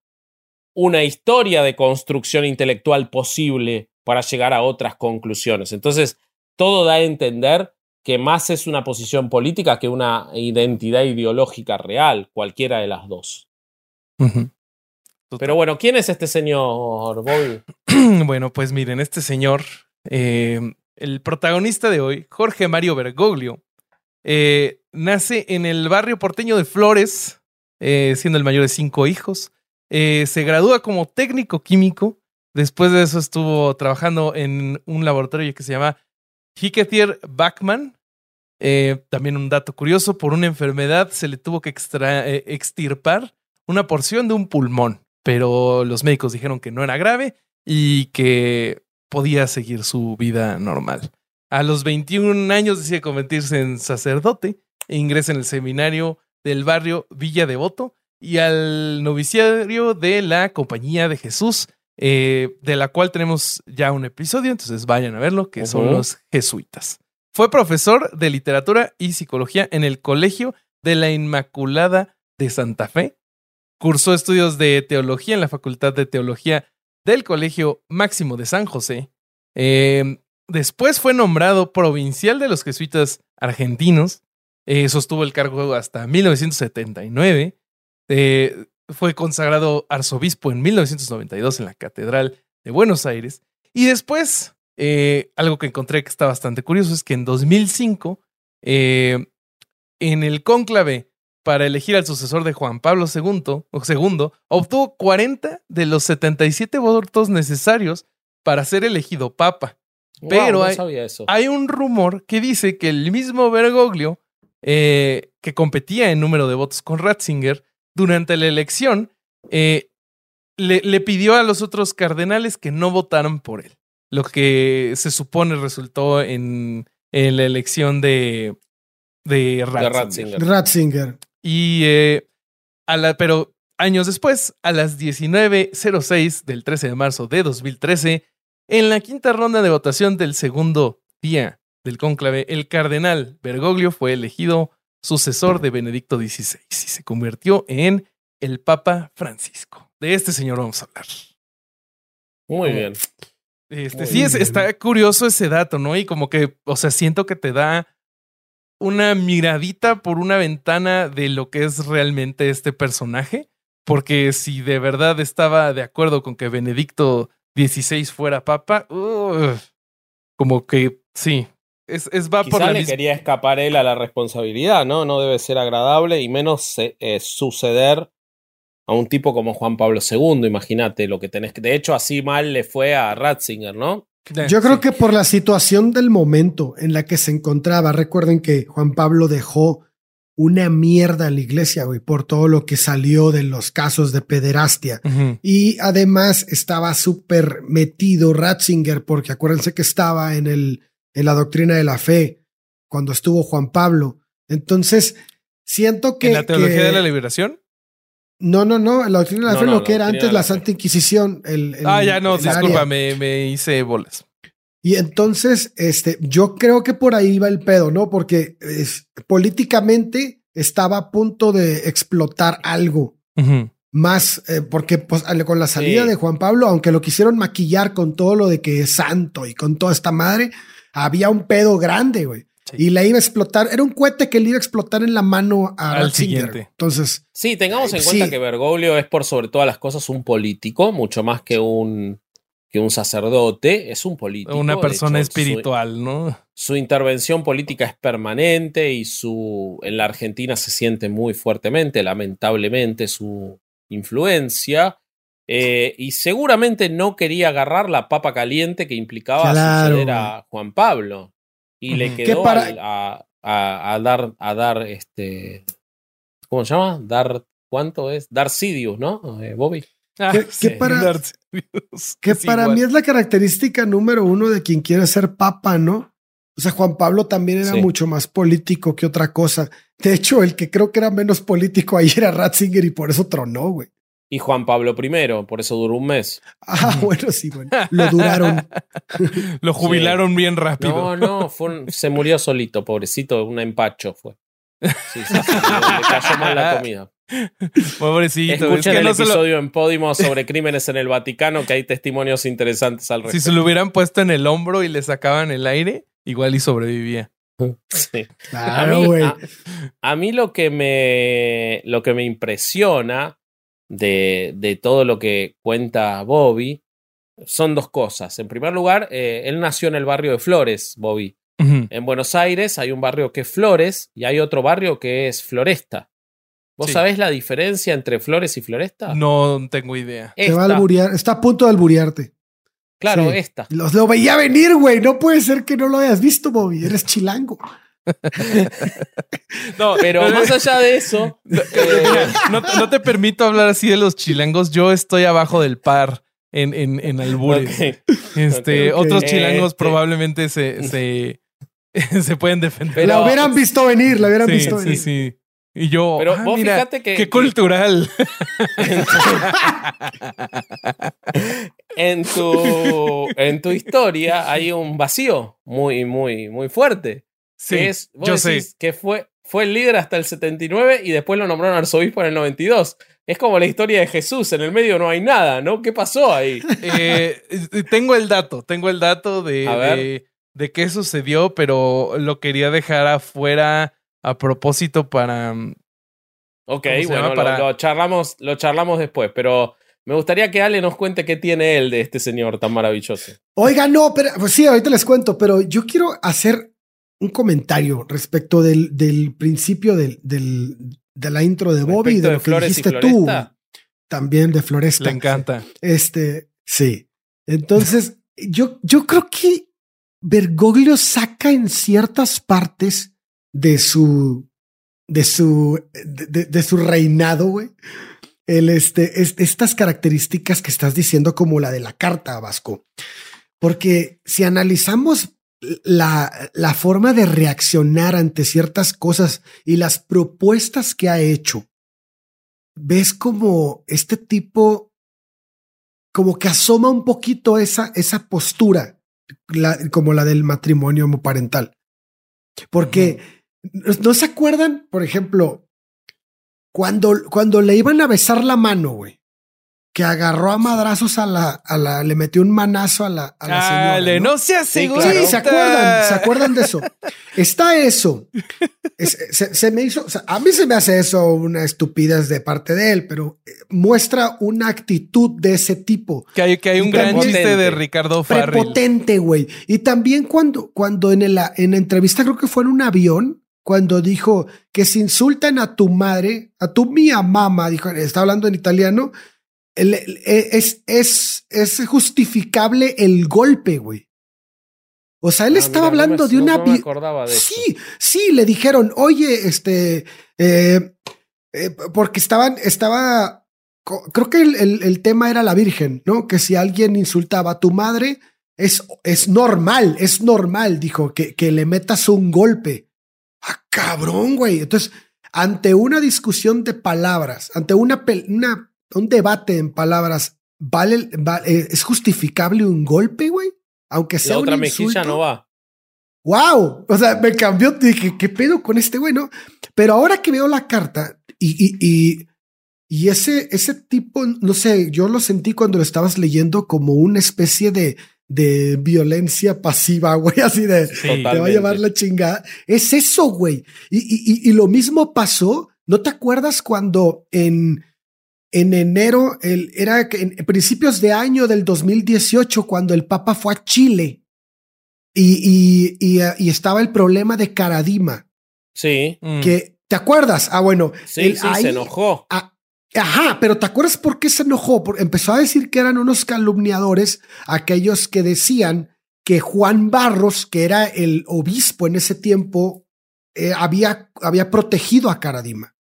Speaker 3: una historia de construcción intelectual posible para llegar a otras conclusiones. Entonces, todo da a entender que más es una posición política que una identidad ideológica real, cualquiera de las dos. Pero bueno, ¿quién es este señor, Bobby?
Speaker 1: bueno, pues miren, este señor, eh, el protagonista de hoy, Jorge Mario Bergoglio, eh, nace en el barrio porteño de Flores, eh, siendo el mayor de cinco hijos. Eh, se gradúa como técnico químico. Después de eso estuvo trabajando en un laboratorio que se llama Hiketier Bachmann. Eh, también un dato curioso, por una enfermedad se le tuvo que extra- eh, extirpar una porción de un pulmón, pero los médicos dijeron que no era grave y que podía seguir su vida normal. A los 21 años decide convertirse en sacerdote e ingresa en el seminario del barrio Villa Devoto y al noviciario de la Compañía de Jesús, eh, de la cual tenemos ya un episodio, entonces vayan a verlo, que son los jesuitas. Fue profesor de literatura y psicología en el Colegio de la Inmaculada de Santa Fe. Cursó estudios de teología en la Facultad de Teología del Colegio Máximo de San José. Eh, después fue nombrado provincial de los jesuitas argentinos. Eh, sostuvo el cargo hasta 1979. Eh, fue consagrado arzobispo en 1992 en la Catedral de Buenos Aires. Y después, eh, algo que encontré que está bastante curioso es que en 2005, eh, en el cónclave para elegir al sucesor de Juan Pablo II, o segundo, obtuvo 40 de los 77 votos necesarios para ser elegido papa. Pero
Speaker 3: no
Speaker 1: hay-
Speaker 3: sabía eso.
Speaker 1: Hay un rumor que dice que el mismo Bergoglio, eh, que competía en número de votos con Ratzinger, durante la elección, eh, le, le pidió a los otros cardenales que no votaran por él. Lo que se supone resultó en, en la elección de, de
Speaker 3: de
Speaker 1: Ratzinger.
Speaker 3: Ratzinger.
Speaker 2: Ratzinger.
Speaker 1: Y eh, a la, pero años después, a las 19.06 del 13 de marzo de 2013, en la quinta ronda de votación del segundo día del cónclave, el cardenal Bergoglio fue elegido sucesor de Benedicto XVI y se convirtió en el Papa Francisco. De este señor vamos a hablar.
Speaker 3: Muy bien.
Speaker 1: Este, sí, es- está curioso ese dato, ¿no? Y como que, o sea, siento que te da una miradita por una ventana de lo que es realmente este personaje. Porque si de verdad estaba de acuerdo con que Benedicto XVI fuera papa, como que sí, es, es va por
Speaker 3: Quizá
Speaker 1: la
Speaker 3: le
Speaker 1: misma.
Speaker 3: quería escapar él a la responsabilidad, ¿no? No debe ser agradable y menos eh, suceder a un tipo como Juan Pablo II, imagínate lo que tenés que... De hecho, así mal le fue a Ratzinger, ¿no?
Speaker 2: Yo creo
Speaker 1: sí.
Speaker 2: que por la situación del momento en la que se encontraba, recuerden que Juan Pablo dejó una mierda en la iglesia, güey, por todo lo que salió de los casos de pederastia. Y además estaba súper metido Ratzinger, porque acuérdense que estaba en, el, en la doctrina de la fe cuando estuvo Juan Pablo. Entonces, siento que.
Speaker 1: ¿En la teología
Speaker 2: que-
Speaker 1: de la liberación?
Speaker 2: No, no, no, la doctrina de la
Speaker 3: No,
Speaker 2: fe,
Speaker 3: no,
Speaker 2: lo que era antes la. Santa Inquisición. El, el-
Speaker 1: ah, ya no, disculpa, me, me hice bolas.
Speaker 2: Y entonces, este, yo creo que por ahí va el pedo, ¿no? Porque es, políticamente estaba a punto de explotar algo más, eh, porque pues, con la salida
Speaker 3: Sí.
Speaker 2: de Juan Pablo, aunque lo quisieron maquillar con todo lo de que es santo y con toda esta madre, había un pedo grande, güey.
Speaker 1: Sí.
Speaker 2: Y le iba a explotar, era un cohete que le iba a explotar en la mano a
Speaker 1: Al
Speaker 2: Ratzinger.
Speaker 1: siguiente.
Speaker 2: Entonces,
Speaker 3: Sí, tengamos en
Speaker 2: Sí.
Speaker 3: cuenta que Bergoglio es por sobre todas las cosas un político, mucho más que un, que un sacerdote, es un político.
Speaker 1: Una persona
Speaker 3: hecho, su-
Speaker 1: espiritual, ¿no?
Speaker 3: su intervención política es permanente y su en la Argentina se siente muy fuertemente, lamentablemente, su influencia. eh, y seguramente no quería agarrar la papa caliente que implicaba
Speaker 2: Claro,
Speaker 3: suceder a Juan Pablo. Y le quedó
Speaker 2: Que para-
Speaker 3: al- a, a- a dar, a dar este. ¿Cómo se llama? Dar. ¿Cuánto es? Dar Sidious, ¿no? Eh, Bobby.
Speaker 1: Ah,
Speaker 2: ¿Qué- qué para- que para
Speaker 1: igual.
Speaker 2: mí es la característica número uno de quien quiere ser papa, ¿no? O sea, Juan Pablo también era
Speaker 3: Sí.
Speaker 2: mucho más político que otra cosa. De hecho, el que creo que era menos político ahí era Ratzinger y por eso tronó, güey.
Speaker 3: Y Juan Pablo I, por eso duró un mes.
Speaker 2: Ah, bueno, sí, bueno. Lo duraron.
Speaker 1: Lo jubilaron bien rápido.
Speaker 3: No, no, fue un- se murió solito, pobrecito, un empacho fue. Sí, sí, sí, le, le cayó mal la comida.
Speaker 1: Pobrecito. es
Speaker 3: Escuchen
Speaker 1: que
Speaker 3: el
Speaker 1: no se lo-
Speaker 3: episodio en Podimo sobre crímenes en el Vaticano, que hay testimonios interesantes al
Speaker 1: si
Speaker 3: respecto.
Speaker 1: se lo hubieran puesto en el hombro y le sacaban el aire, igual y sobrevivía.
Speaker 3: Sí. A,
Speaker 2: Claro,
Speaker 3: mí,
Speaker 2: güey.
Speaker 3: a- a mí lo que me, lo que me impresiona de, de todo lo que cuenta Bobby son dos cosas. En primer lugar, eh, él nació en el barrio de Flores, Bobby. En Buenos Aires hay un barrio que es Flores y hay otro barrio que es Floresta. ¿Vos
Speaker 1: Sí.
Speaker 3: sabés la diferencia entre Flores y Floresta?
Speaker 1: No tengo idea.
Speaker 2: Te va a
Speaker 3: Esta.
Speaker 2: alburear. Está a punto de alburearte.
Speaker 3: Claro,
Speaker 2: Sí.
Speaker 3: esta.
Speaker 2: Los lo veía venir, güey. No puede ser que no lo hayas visto, Bobby. Eres chilango.
Speaker 1: No,
Speaker 3: Pero más allá de eso, eh,
Speaker 1: no, te- no te permito hablar así de los chilangos. Yo estoy abajo del par en, en, en albures. Este. Otros chilangos
Speaker 3: Este-
Speaker 1: probablemente se, se, se pueden defender.
Speaker 3: Pero-
Speaker 2: la hubieran visto venir, la hubieran
Speaker 1: sí,
Speaker 2: visto
Speaker 1: sí,
Speaker 2: venir.
Speaker 1: sí. Y yo,
Speaker 3: Pero
Speaker 1: ah,
Speaker 3: vos
Speaker 1: mira,
Speaker 3: fíjate que-
Speaker 1: qué cultural.
Speaker 3: en tu, en tu historia hay un vacío muy, muy, muy fuerte.
Speaker 1: Sí,
Speaker 3: que es, vos
Speaker 1: yo
Speaker 3: decís
Speaker 1: sé.
Speaker 3: que fue, fue el líder hasta el 79 y después lo nombraron arzobispo en el 92. Es como la historia de Jesús, en el medio no hay nada, ¿no? ¿Qué pasó ahí?
Speaker 1: Eh, tengo el dato, tengo el dato de, de, de qué sucedió, pero lo quería dejar afuera a propósito para... mm,
Speaker 3: Ok,
Speaker 1: ¿Cómo se
Speaker 3: bueno, lo,
Speaker 1: Para-
Speaker 3: lo charlamos, lo charlamos después, pero me gustaría que Ale nos cuente qué tiene él de este señor tan maravilloso.
Speaker 2: Oiga, no, pero pues sí, ahorita les cuento, pero yo quiero hacer un comentario respecto del, del principio del, del- de la intro de Bobby y de
Speaker 3: de
Speaker 2: lo que
Speaker 3: Flores y
Speaker 2: dijiste tú.
Speaker 3: Floresta.
Speaker 2: También de Floresta.
Speaker 1: Le encanta.
Speaker 2: Este, sí. Entonces, yo, yo creo que Bergoglio saca en ciertas partes de su, de su, de, de- de su reinado, güey. El, este, es- estas características que estás diciendo como la de la carta Vasco. Porque si analizamos la, la forma de reaccionar ante ciertas cosas y las propuestas que ha hecho, ves como este tipo como que asoma un poquito esa, esa postura, la- como la del matrimonio homoparental. Porque ¿no- no se acuerdan, por ejemplo, cuando, cuando le iban a besar la mano, güey, que agarró a madrazos a la, a la, le metió un manazo a la, a la señora.
Speaker 1: Ale,
Speaker 2: ¿no?
Speaker 1: no seas
Speaker 3: Sí, claro.
Speaker 2: Se acuerdan, se acuerdan de eso. Está eso. Es- se, se me hizo, o sea, a mí se me hace eso una estupidez de parte de él, pero eh, muestra una actitud de ese tipo.
Speaker 1: Que hay, que hay un gran chiste de Ricardo Farrell.
Speaker 2: Prepotente, güey. Y también cuando, cuando en, el- en la entrevista, creo que fue en un avión, cuando dijo que si insultan a tu madre, a tu mía mamá, dijo, está hablando en italiano, el- el- es, es, es justificable el golpe, güey. O sea, él
Speaker 3: Ah,
Speaker 2: estaba
Speaker 3: mira, no
Speaker 2: hablando
Speaker 3: me-
Speaker 2: de una...
Speaker 3: no me acordaba de
Speaker 2: sí, sí, le dijeron, oye, este, eh, eh, porque estaban, estaba, creo que el, el- el tema era la Virgen, ¿no? Que si alguien insultaba a tu madre, es, es normal, es normal, dijo, que, que le metas un golpe. Ah, cabrón, güey. Entonces, ante una discusión de palabras, ante una, una un debate en palabras, ¿vale, va- eh, ¿es justificable un golpe, güey? Aunque sea
Speaker 3: La otra
Speaker 2: un
Speaker 3: mejilla
Speaker 2: insulto.
Speaker 3: no va.
Speaker 2: wow, o sea, me cambió, dije, ¿qué pedo con este güey, no? Pero ahora que veo la carta y, y, y, y ese, ese tipo, no sé, yo lo sentí cuando lo estabas leyendo como una especie de, de violencia pasiva, güey, así de,
Speaker 1: Sí.
Speaker 2: te va a llevar la chingada. Es eso, güey. Y, y, y- y lo mismo pasó, ¿no te acuerdas cuando en, en enero, el, era en principios de año del 2018, cuando el Papa fue a Chile y, y, y, eh, y estaba el problema de Caradima,
Speaker 3: Sí,
Speaker 1: Mm.
Speaker 2: que, ¿te acuerdas? Ah, bueno,
Speaker 3: sí,
Speaker 2: el-
Speaker 3: sí,
Speaker 2: ahí-
Speaker 3: se enojó.
Speaker 2: Ajá, pero ¿te acuerdas por qué se enojó? Por- empezó a decir que eran unos calumniadores, aquellos que decían que Juan Barros, que era el obispo en ese tiempo, eh, había, había protegido a Caradima.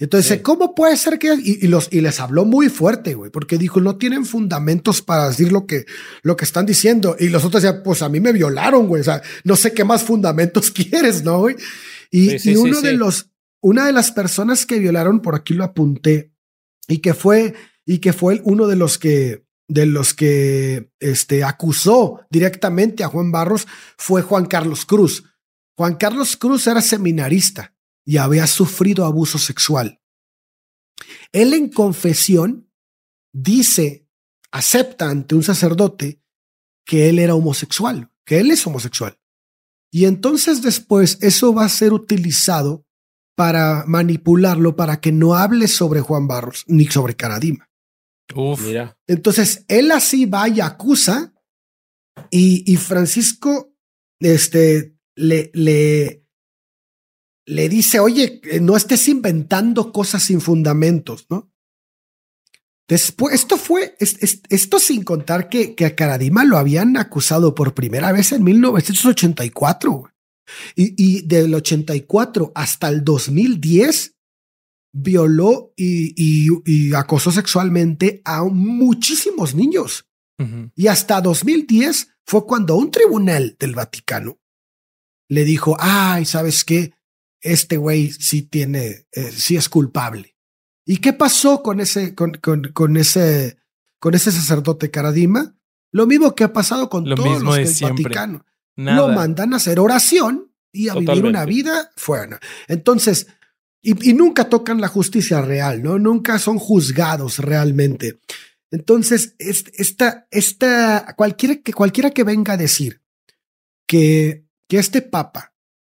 Speaker 2: Entonces,
Speaker 3: Sí.
Speaker 2: ¿cómo puede ser que.? Y, y los, y les habló muy fuerte, güey, porque dijo: no tienen fundamentos para decir lo que, lo que están diciendo. Y los otros decían: pues a mí me violaron, güey. O sea, no sé qué más fundamentos quieres, ¿no, güey? Y,
Speaker 3: Sí, sí,
Speaker 2: y uno de los, una de las personas que violaron, por aquí lo apunté, y que fue, y que fue uno de los que, de los que este, acusó directamente a Juan Barros, fue Juan Carlos Cruz. Juan Carlos Cruz era seminarista y había sufrido abuso sexual. Él en confesión dice, acepta ante un sacerdote que él era homosexual, que él es homosexual. Y entonces después eso va a ser utilizado para manipularlo, para que no hable sobre Juan Barros ni sobre Caradima.
Speaker 1: Uf.
Speaker 3: Mira.
Speaker 2: Entonces él así va y acusa y, y Francisco este, le, le, le dice, oye, eh, no estés inventando cosas sin fundamentos, ¿no? Después, esto fue, es- es- esto sin contar que, que a Caradima lo habían acusado por primera vez en 1984. güey. Y, y del 84 hasta el 2010 violó y, y- y acosó sexualmente a muchísimos niños. Y hasta 2010 fue cuando un tribunal del Vaticano le dijo, ay, ¿sabes qué? Este güey sí tiene, eh, sí es culpable. ¿Y qué pasó con ese, con, con, con ese, con ese sacerdote Caradima? Lo mismo que ha pasado con
Speaker 1: Lo
Speaker 2: todos los
Speaker 1: de
Speaker 2: del. Vaticano.
Speaker 1: Nada.
Speaker 2: Lo mandan a hacer oración y a vivir una vida fuera. Entonces, y, y nunca tocan la justicia real, ¿no? Nunca son juzgados realmente. Entonces, es- esta, esta, cualquiera que, cualquiera que venga a decir que, que este papa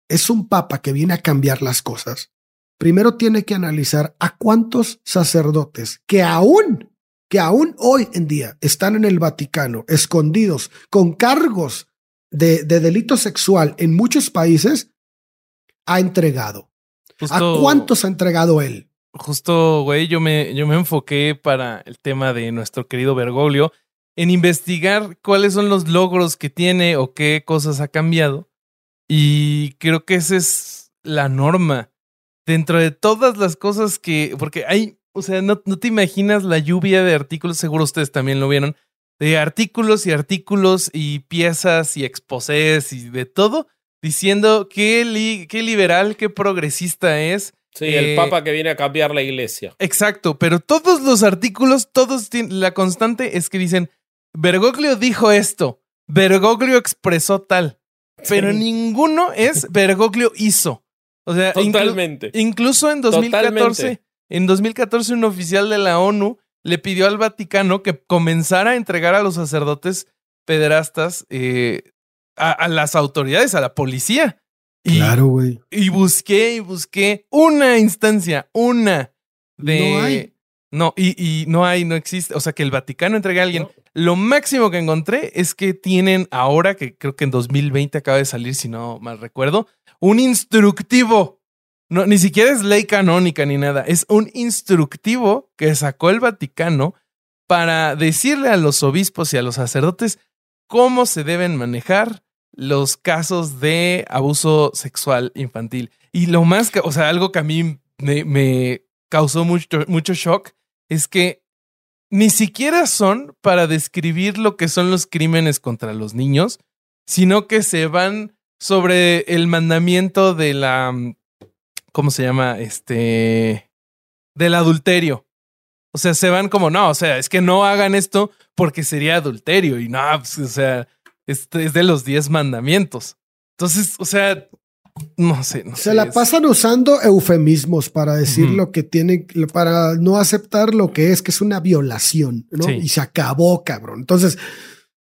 Speaker 2: es un papa que viene a cambiar las cosas, primero tiene que analizar a cuántos sacerdotes que aún, que aún hoy en día están en el Vaticano, escondidos con cargos de, de delito sexual en muchos países, ha entregado.
Speaker 1: Justo-
Speaker 2: ¿A cuántos ha entregado él?
Speaker 1: Justo, güey, yo me, yo me enfoqué para el tema de nuestro querido Bergoglio en investigar cuáles son los logros que tiene o qué cosas ha cambiado. Y creo que esa es la norma. Dentro de todas las cosas que. Porque hay. O sea, no, no te imaginas la lluvia de artículos, seguro ustedes también lo vieron, de artículos y artículos y piezas y exposés y de todo, diciendo qué, li- qué liberal, qué progresista es.
Speaker 3: Sí,
Speaker 1: Eh,
Speaker 3: el papa que viene a cambiar la iglesia.
Speaker 1: Exacto, pero todos los artículos, todos tienen, la constante es que dicen, Bergoglio dijo esto, Bergoglio expresó tal, pero
Speaker 3: Sí.
Speaker 1: ninguno es Bergoglio hizo. O sea, inclu-
Speaker 3: Totalmente.
Speaker 1: incluso en 2014,
Speaker 3: Totalmente.
Speaker 1: en 2014 un oficial de la ONU le pidió al Vaticano que comenzara a entregar a los sacerdotes pederastas eh, a, a las autoridades, a la policía. Y,
Speaker 2: güey.
Speaker 1: y busqué y busqué una instancia, una de.
Speaker 2: No hay.
Speaker 1: No, y, y no hay, no existe. O sea, que el Vaticano entregue a alguien.
Speaker 3: No.
Speaker 1: Lo máximo que encontré es que tienen ahora, que creo que en 2020 acaba de salir, si no mal recuerdo, un instructivo. No, ni siquiera es ley canónica ni nada. Es un instructivo que sacó el Vaticano para decirle a los obispos y a los sacerdotes cómo se deben manejar los casos de abuso sexual infantil. Y lo más, o sea, algo que a mí me, me causó mucho, mucho shock es que ni siquiera son para describir lo que son los crímenes contra los niños, sino que se van sobre el mandamiento de la, ¿cómo se llama? Este, del adulterio. O sea, se van como, no, o sea, es que no hagan esto porque sería adulterio y no, pues, o sea, este es de los diez mandamientos. Entonces, o sea, no sé, no
Speaker 2: Se
Speaker 1: sé,
Speaker 2: la
Speaker 1: es-
Speaker 2: pasan usando eufemismos para decir lo que tienen, para no aceptar lo que es, que es una violación, ¿no?
Speaker 1: Sí.
Speaker 2: Y se acabó, cabrón. Entonces,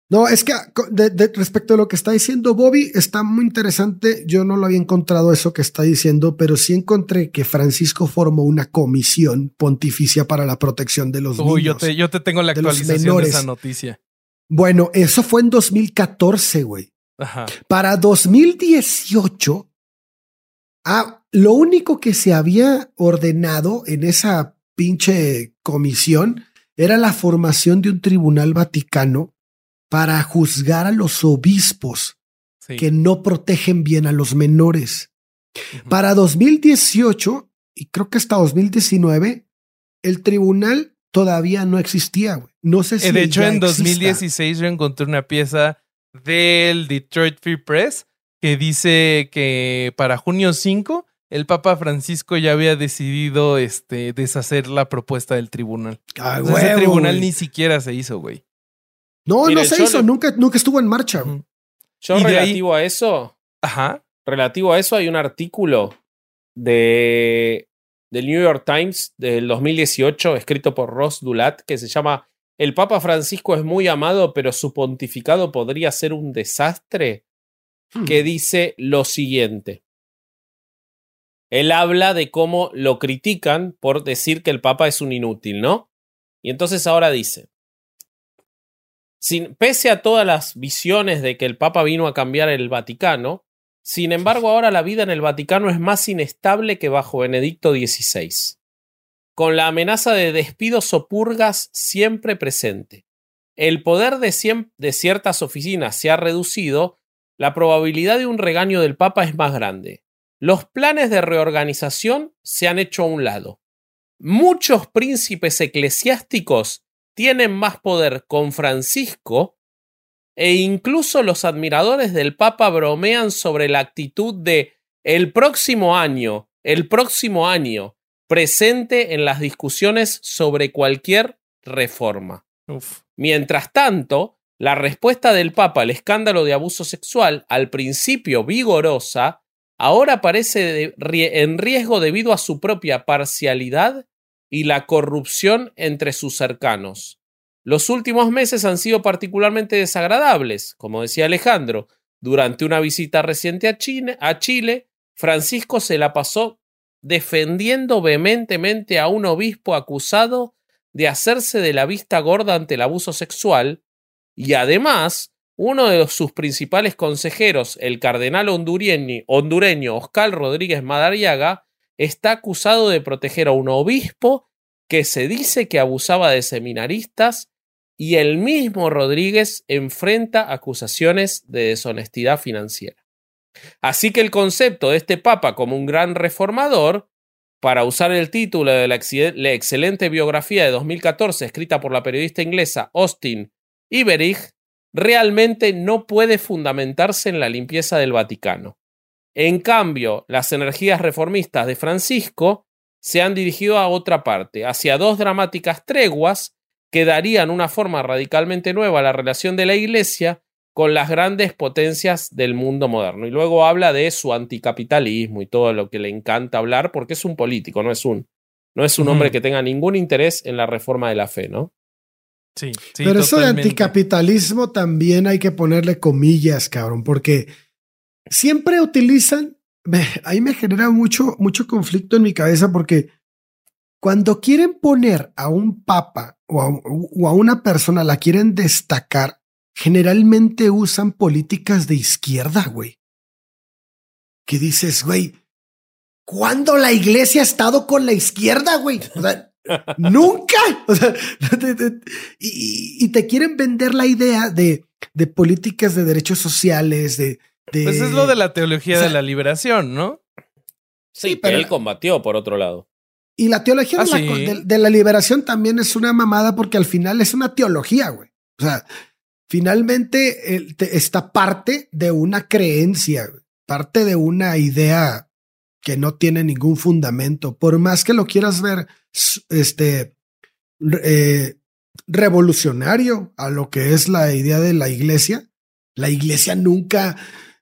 Speaker 2: no, es que de- de- respecto a lo que está diciendo Bobby, está muy interesante. Yo no lo había encontrado eso que está diciendo, pero sí encontré que Francisco formó una comisión pontificia para la protección de los
Speaker 1: Uy, yo
Speaker 2: niños.
Speaker 1: te, yo te tengo la
Speaker 2: de
Speaker 1: actualización de esa noticia.
Speaker 2: Bueno, eso fue en 2014, güey.
Speaker 1: Ajá.
Speaker 2: Para 2018, ah, lo único que se había ordenado en esa pinche comisión era la formación de un tribunal vaticano para juzgar a los obispos
Speaker 1: Sí.
Speaker 2: que no protegen bien a los menores.
Speaker 1: Ujú.
Speaker 2: Para 2018, y creo que hasta 2019, el tribunal todavía no existía. No sé si
Speaker 1: Eh, de hecho,
Speaker 2: ya
Speaker 1: en
Speaker 2: exista.
Speaker 1: 2016 yo encontré una pieza del Detroit Free Press que dice que para junio 5 el Papa Francisco ya había decidido este, deshacer la propuesta del tribunal.
Speaker 2: Ah,
Speaker 1: O sea, ese tribunal
Speaker 2: güey.
Speaker 1: ni siquiera se hizo, güey.
Speaker 2: No,
Speaker 3: Mira,
Speaker 2: no se hizo,
Speaker 3: le-
Speaker 2: nunca, nunca estuvo en marcha.
Speaker 3: Yo
Speaker 1: Y de ahí-
Speaker 3: relativo a eso,
Speaker 1: Ajá.
Speaker 3: relativo a eso hay un artículo de del New York Times del 2018 escrito por Ross Dulat que se llama El Papa Francisco es muy amado pero su pontificado podría ser un desastre. Que dice lo siguiente. Él habla de cómo lo critican por decir que el Papa es un inútil, ¿no? Y entonces ahora dice, sin, pese a todas las visiones de que el Papa vino a cambiar el Vaticano, sin embargo ahora la vida en el Vaticano es más inestable que bajo Benedicto XVI, con la amenaza de despidos o purgas siempre presente. El poder de, de ciertas oficinas se ha reducido, la probabilidad de un regaño del Papa es más grande. Los planes de reorganización se han hecho a un lado. Muchos príncipes eclesiásticos tienen más poder con Francisco e incluso los admiradores del Papa bromean sobre la actitud de el próximo año, el próximo año, presente en las discusiones sobre cualquier reforma. Mientras tanto, la respuesta del Papa al escándalo de abuso sexual, al principio vigorosa, ahora parece en riesgo debido a su propia parcialidad y la corrupción entre sus cercanos. Los últimos meses han sido particularmente desagradables, como decía Alejandro. Durante una visita reciente a Chile, a Chile, Francisco se la pasó defendiendo vehementemente a un obispo acusado de hacerse de la vista gorda ante el abuso sexual, y además uno de sus principales consejeros, el cardenal hondureño, hondureño Oscar Rodríguez Madariaga, está acusado de proteger a un obispo que se dice que abusaba de seminaristas y el mismo Rodríguez enfrenta acusaciones de deshonestidad financiera. Así que el concepto de este papa como un gran reformador, para usar el título de la, excelente biografía de 2014 escrita por la periodista inglesa Austin Iberich, realmente no puede fundamentarse en la limpieza del Vaticano. En cambio, las energías reformistas de Francisco se han dirigido a otra parte, hacia dos dramáticas treguas que darían una forma radicalmente nueva a la relación de la Iglesia con las grandes potencias del mundo moderno. Y luego habla de su anticapitalismo y todo lo que le encanta hablar, porque es un político, no es un, no es un hombre que tenga ningún interés en la reforma de la fe, ¿no?
Speaker 2: Sí, sí. Pero eso de anticapitalismo también hay que ponerle comillas, cabrón, porque siempre utilizan, ahí me genera mucho, mucho conflicto en mi cabeza porque cuando quieren poner a un papa o a, una persona, la quieren destacar, generalmente usan políticas de izquierda, güey. Que dices, güey, ¿cuándo la iglesia ha estado con la izquierda, güey? O sea, nunca. O sea, y, te quieren vender la idea de, de políticas de derechos sociales, de,
Speaker 1: pues es lo de la teología de la liberación, ¿no?
Speaker 3: Sí, pero él combatió por otro lado.
Speaker 2: Y la teología de, ah, la, liberación también es una mamada porque al final es una teología, güey. O sea, finalmente está parte de una creencia, parte de una idea que no tiene ningún fundamento. Por más que lo quieras ver, este, eh, revolucionario a lo que es la idea de la iglesia, la iglesia nunca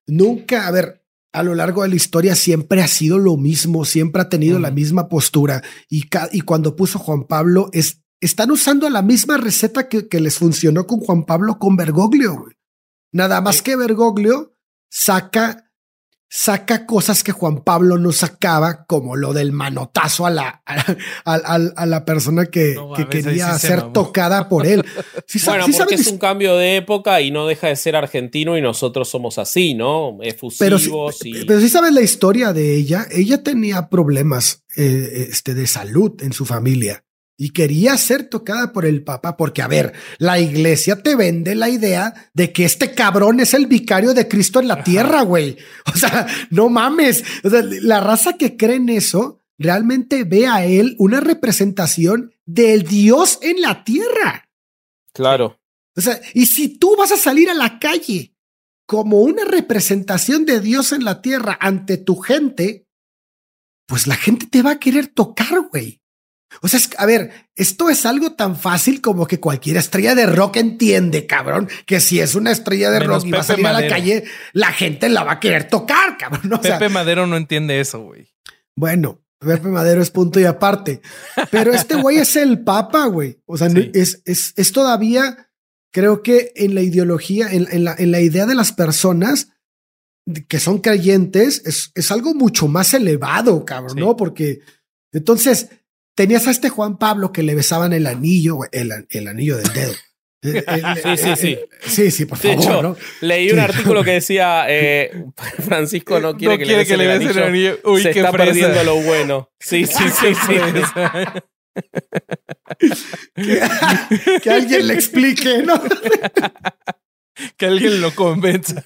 Speaker 2: nunca, a ver, a lo largo de la historia siempre ha sido lo mismo, siempre ha tenido la misma postura. Y, y, cuando puso Juan Pablo, es, están usando la misma receta que, que les funcionó con Juan Pablo con Bergoglio. Nada más que Bergoglio saca saca cosas que Juan Pablo no sacaba, como lo del manotazo a la, a, la persona que, quería ser tocada por él.
Speaker 3: bueno, porque es un cambio de época y no deja de ser argentino y nosotros somos así, ¿no? Efusivos
Speaker 2: pero, y... pero si sabes la historia de ella, ella tenía problemas eh, este, de salud en su familia y quería ser tocada por el Papa porque, a ver, la iglesia te vende la idea de que este cabrón es el vicario de Cristo en la tierra, güey. O sea, no mames. O sea, la raza que cree en eso realmente ve a él una representación del Dios en la tierra.
Speaker 3: Claro.
Speaker 2: O sea, y si tú vas a salir a la calle como una representación de Dios en la tierra ante tu gente, pues la gente te va a querer tocar, güey. O sea, a ver, esto es algo tan fácil como que cualquier estrella de rock entiende, cabrón, que si es una estrella de rock y va a salir a la calle, la gente la va a querer tocar, cabrón.
Speaker 1: Pepe Madero no entiende eso, güey.
Speaker 2: Bueno, Pepe Madero es punto y aparte. Pero este güey es el papa, güey. O sea, es, es, es, todavía, creo que en la ideología, en, la, en la idea de las personas que son creyentes, es, es algo mucho más elevado, cabrón, ¿no? Porque entonces tenías a este Juan Pablo que le besaban el anillo, el, el anillo del dedo.
Speaker 3: sí, sí, sí.
Speaker 2: Sí, sí, por favor.
Speaker 3: Leí un artículo que decía eh, Francisco no quiere, que, le besen el anillo. Uy, Se está perdiendo lo bueno. Sí, sí, sí, sí.
Speaker 2: que, alguien le explique, ¿no?
Speaker 1: que alguien lo convenza.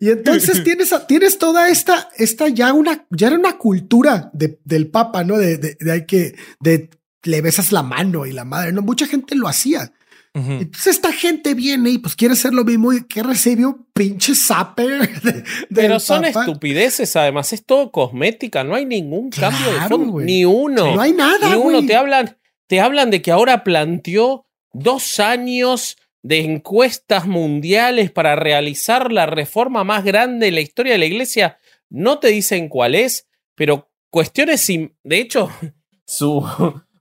Speaker 2: Y entonces tienes, tienes toda esta, esta ya una, ya era una cultura del Papa, ¿no? De, de, hay que, de le besas la mano y la madre, ¿no? Mucha gente lo hacía.
Speaker 1: Ujú.
Speaker 2: Entonces esta gente viene y pues quiere hacer lo mismo y que recibe un pinche zapper. de-
Speaker 3: Pero son
Speaker 2: Papa.
Speaker 3: estupideces, además, es todo cosmética, no hay ningún cambio de
Speaker 2: Claro,
Speaker 3: fondo,
Speaker 2: güey.
Speaker 3: ni uno.
Speaker 2: No hay nada,
Speaker 3: Ni uno, te hablan, te hablan de que ahora planteó dos años de encuestas mundiales para realizar la reforma más grande en la historia de la iglesia. No te dicen cuál es, pero cuestiones sin. De hecho, su.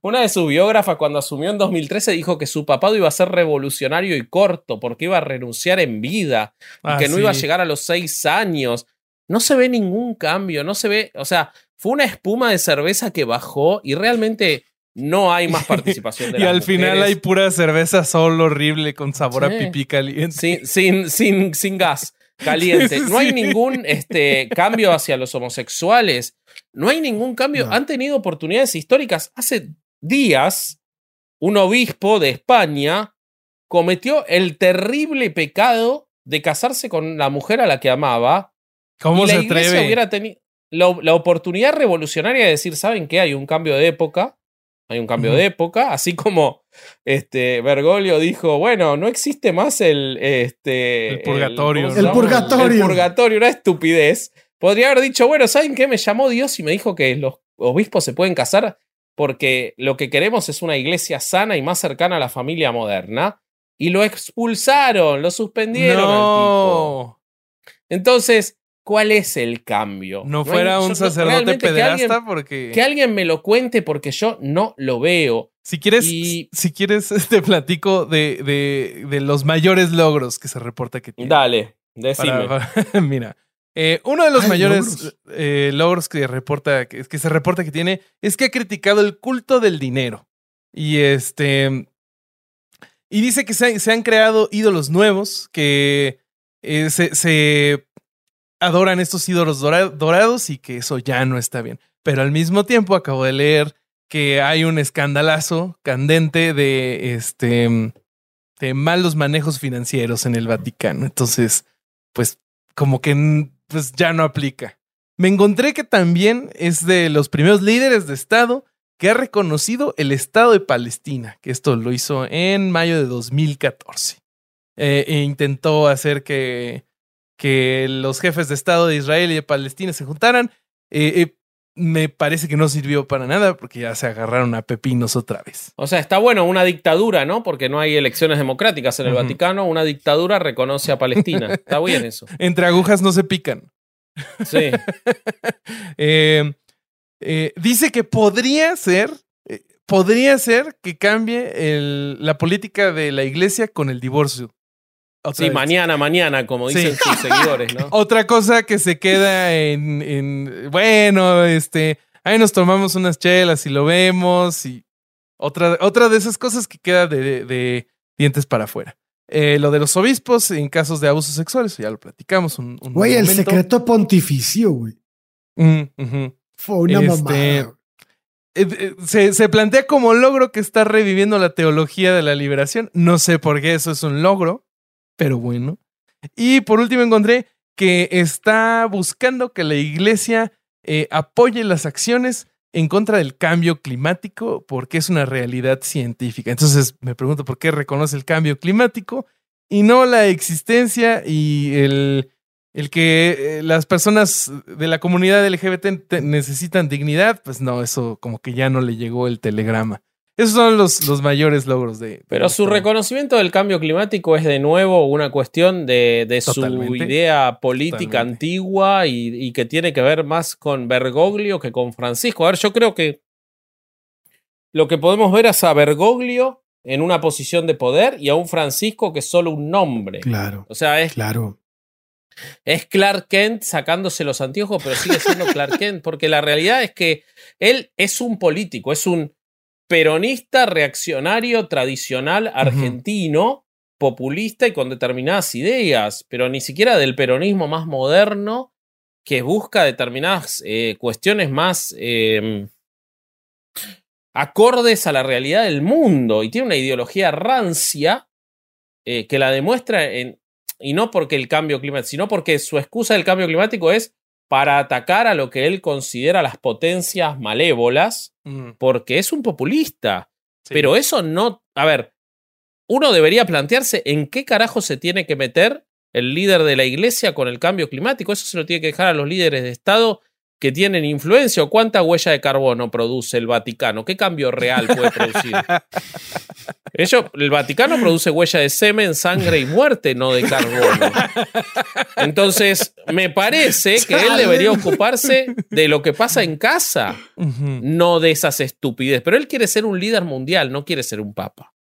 Speaker 3: Una de sus biógrafas cuando asumió en 2013 dijo que su papado iba a ser revolucionario y corto porque iba a renunciar en vida y
Speaker 1: Ah,
Speaker 3: que no
Speaker 1: sí.
Speaker 3: iba a llegar a los seis años. No se ve ningún cambio, no se ve, o sea, fue una espuma de cerveza que bajó y realmente no hay más participación de
Speaker 1: Y
Speaker 3: las
Speaker 1: al final
Speaker 3: mujeres.
Speaker 1: hay pura cerveza sol horrible con sabor
Speaker 3: Sí.
Speaker 1: a pipí caliente.
Speaker 3: sin, sin, sin, sin gas caliente. No hay ningún este, cambio hacia los homosexuales. No hay ningún cambio.
Speaker 2: No.
Speaker 3: Han tenido oportunidades históricas. Hace días, un obispo de España cometió el terrible pecado de casarse con la mujer a la que amaba.
Speaker 1: ¿Cómo
Speaker 3: y la
Speaker 1: se
Speaker 3: iglesia
Speaker 1: atreve?
Speaker 3: hubiera tenido la, la oportunidad revolucionaria de decir, ¿saben qué? Hay un cambio de época. Hay un cambio de época, así como este Bergoglio dijo, bueno, no existe más el este
Speaker 1: El purgatorio,
Speaker 3: ¿cómo se
Speaker 2: El purgatorio.
Speaker 3: El purgatorio, una estupidez. Podría haber dicho, bueno, ¿saben qué? Me llamó Dios y me dijo que los obispos se pueden casar porque lo que queremos es una iglesia sana y más cercana a la familia moderna. Y lo expulsaron, lo suspendieron al tipo.
Speaker 1: No,
Speaker 3: Entonces, ¿cuál es el cambio?
Speaker 1: no fuera un
Speaker 3: no-
Speaker 1: sacerdote
Speaker 3: que
Speaker 1: pederasta
Speaker 3: alguien-
Speaker 1: porque
Speaker 3: Que alguien me lo cuente porque yo no lo veo.
Speaker 1: si quieres,
Speaker 3: y-
Speaker 1: si quieres te platico de, de, de los mayores logros que se reporta que tiene.
Speaker 3: Dale, decime.
Speaker 1: Para- para- mira, eh, uno de los
Speaker 2: Ay,
Speaker 1: mayores
Speaker 2: logros.
Speaker 1: eh, logros que reporta que, que se reporta que tiene es que ha criticado el culto del dinero y este y dice que se, han- se han creado ídolos nuevos que eh, se, se adoran estos ídolos dora- dorados y que eso ya no está bien. Pero al mismo tiempo acabo de leer que hay un escandalazo candente de este de malos manejos financieros en el Vaticano. Entonces, pues como que pues ya no aplica. Me encontré que también es de los primeros líderes de Estado que ha reconocido el Estado de Palestina, que esto lo hizo en mayo de 2014. Eh, e intentó hacer que, que los jefes de Estado de Israel y de Palestina se juntaran. Eh, eh, me parece que no sirvió para nada porque ya se agarraron a pepinos otra vez.
Speaker 3: O sea, está bueno una dictadura, ¿no? Porque no hay elecciones democráticas en el. Vaticano. Una dictadura reconoce a Palestina. Está bien eso.
Speaker 1: Entre agujas no se pican.
Speaker 3: Sí.
Speaker 1: Eh, eh, dice que podría ser, eh, podría ser que cambie el- la política de la iglesia con el divorcio. Otra
Speaker 3: Sí,
Speaker 1: vez.
Speaker 3: mañana, mañana, como
Speaker 1: Sí.
Speaker 3: dicen sus seguidores, ¿no?
Speaker 1: Otra cosa que se queda en, en, bueno, este, ahí nos tomamos unas chelas y lo vemos y otra, otra de esas cosas que queda de, de dientes para afuera. Eh, lo de los obispos en casos de abusos sexuales, ya lo platicamos. Un, un
Speaker 2: Güey, el secreto pontificio, güey.
Speaker 1: Mm.
Speaker 2: Fue una
Speaker 1: Este,
Speaker 2: mamada.
Speaker 1: Eh, eh, se, se plantea como logro que está reviviendo la teología de la liberación. No sé por qué eso es un logro, pero bueno. Y por último encontré que está buscando que la iglesia eh, apoye las acciones en contra del cambio climático porque es una realidad científica. Entonces me pregunto por qué reconoce el cambio climático y no la existencia y el, el que eh, las personas de la comunidad LGBT necesitan dignidad. Pues no, eso como que ya no le llegó el telegrama. Esos son los, los mayores logros de... de
Speaker 3: Pero su reconocimiento del cambio climático es de nuevo una cuestión de, de su idea política
Speaker 1: Totalmente.
Speaker 3: antigua y, y que tiene que ver más con Bergoglio que con Francisco. A ver, yo creo que lo que podemos ver es a Bergoglio en una posición de poder y a un Francisco que es solo un nombre.
Speaker 2: Claro,
Speaker 3: O sea, es,
Speaker 2: claro.
Speaker 3: es Clark Kent sacándose los anteojos, pero sigue siendo Clark Kent, porque la realidad es que él es un político, es un peronista reaccionario tradicional argentino, populista y con determinadas ideas, pero ni siquiera del peronismo más moderno que busca determinadas eh, cuestiones más eh, acordes a la realidad del mundo. Y tiene una ideología rancia eh, que la demuestra en, y no porque el cambio climático, sino porque su excusa del cambio climático es para atacar a lo que él considera las potencias malévolas,
Speaker 1: Mm,
Speaker 3: porque es un populista.
Speaker 1: sí.
Speaker 3: Pero eso no. A ver, uno debería plantearse en qué carajo se tiene que meter el líder de la iglesia con el cambio climático. Eso se lo tiene que dejar a los líderes de Estado que tienen influencia o cuánta huella de carbono produce el Vaticano, qué cambio real puede producir. Ellos, el Vaticano produce huella de semen, sangre y muerte, no de carbono. Entonces, me parece que él debería ocuparse de lo que pasa en casa, no de esas estupidez. Pero él quiere ser un líder mundial, no quiere ser un papa.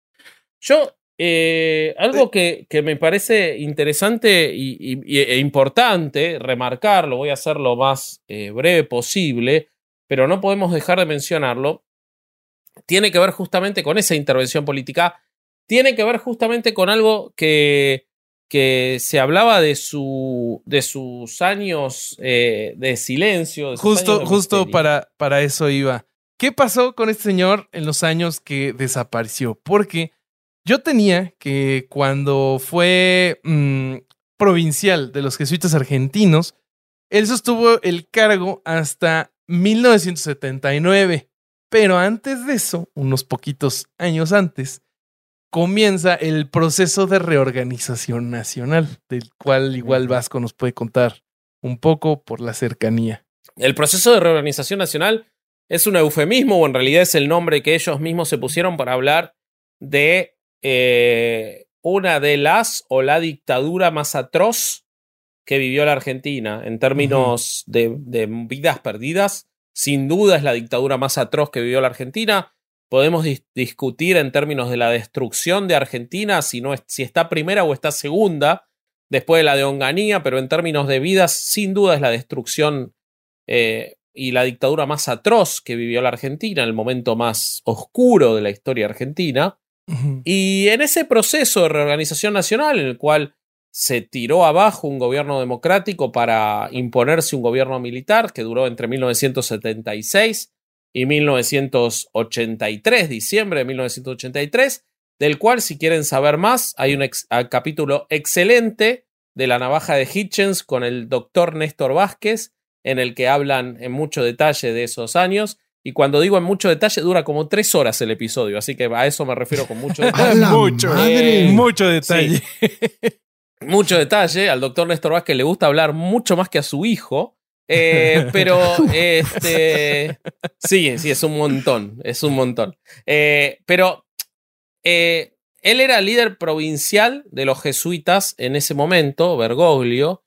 Speaker 3: Yo eh, algo que, me parece interesante y, e importante remarcarlo, voy a hacer lo más eh, breve posible, pero no podemos dejar de mencionarlo, tiene que ver justamente con esa intervención política, tiene que ver justamente con algo que, que se hablaba de, su, de sus años eh, de silencio.
Speaker 1: justo justo para, para eso iba. ¿Qué pasó con este señor en los años que desapareció? Porque yo tenía que cuando fue mm, provincial de los jesuitas argentinos, él sostuvo el cargo hasta 1979. Pero antes de eso, unos poquitos años antes, comienza el proceso de reorganización nacional, del cual igual Vasco nos puede contar un poco por la cercanía.
Speaker 3: El proceso de reorganización nacional es un eufemismo o en realidad es el nombre que ellos mismos se pusieron para hablar de eh, una de las o la dictadura más atroz que vivió la Argentina en términos de, vidas perdidas. Sin duda es la dictadura más atroz que vivió la Argentina. Podemos discutir en términos de la destrucción de Argentina, si, no es, si está primera o está segunda, después de la de Onganía, pero en términos de vidas, sin duda es la destrucción eh, y la dictadura más atroz que vivió la Argentina, el momento más oscuro de la historia argentina. Y en ese proceso de reorganización nacional, en el cual se tiró abajo un gobierno democrático para imponerse un gobierno militar que duró entre 1976 y 1983, diciembre de 1983, del cual si quieren saber más, hay un capítulo excelente de la navaja de Hitchens con el doctor Néstor Vázquez, en el que hablan en mucho detalle de esos años y cuando digo en mucho detalle, dura como tres horas el episodio. Así que a eso me refiero con mucho detalle.
Speaker 1: mucho, mucho detalle.
Speaker 3: mucho detalle. Al doctor Néstor Vázquez le gusta hablar mucho más que a su hijo. Eh, pero este sí, sí, es un montón. Es un montón. Eh, pero eh, él era líder provincial de los jesuitas en ese momento, Bergoglio,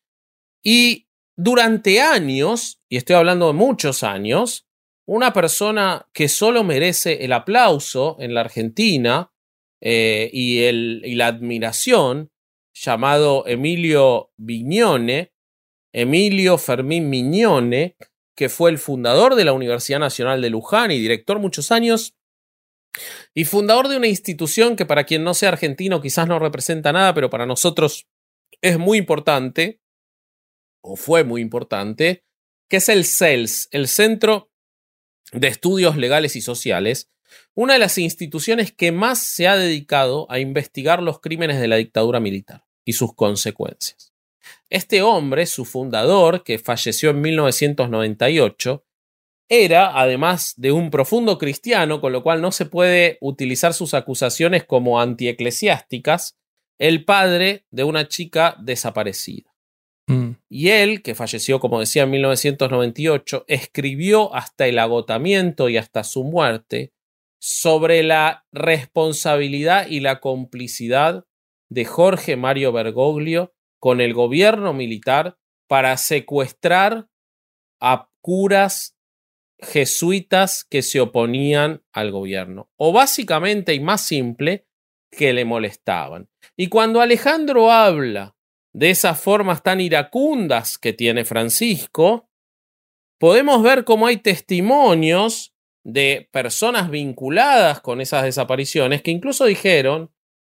Speaker 3: y durante años, y estoy hablando de muchos años, una persona que solo merece el aplauso en la Argentina eh, y, el, y la admiración, llamado Emilio Vignone, Emilio Fermín Mignone, que fue el fundador de la Universidad Nacional de Luján y director muchos años, y fundador de una institución que para quien no sea argentino quizás no representa nada, pero para nosotros es muy importante, o fue muy importante, que es el CELS, el Centro de Estudios Legales y Sociales, una de las instituciones que más se ha dedicado a investigar los crímenes de la dictadura militar y sus consecuencias. Este hombre, su fundador, que falleció en 1998, era, además de un profundo cristiano, con lo cual no se puede utilizar sus acusaciones como antieclesiásticas, el padre de una chica desaparecida. Mm. Y él, que falleció, como decía, en 1998, escribió hasta el agotamiento y hasta su muerte sobre la responsabilidad y la complicidad de Jorge Mario Bergoglio con el gobierno militar para secuestrar a curas jesuitas que se oponían al gobierno. O básicamente y más simple, que le molestaban. Y cuando Alejandro habla de esas formas tan iracundas que tiene Francisco, podemos ver cómo hay testimonios de personas vinculadas con esas desapariciones que incluso dijeron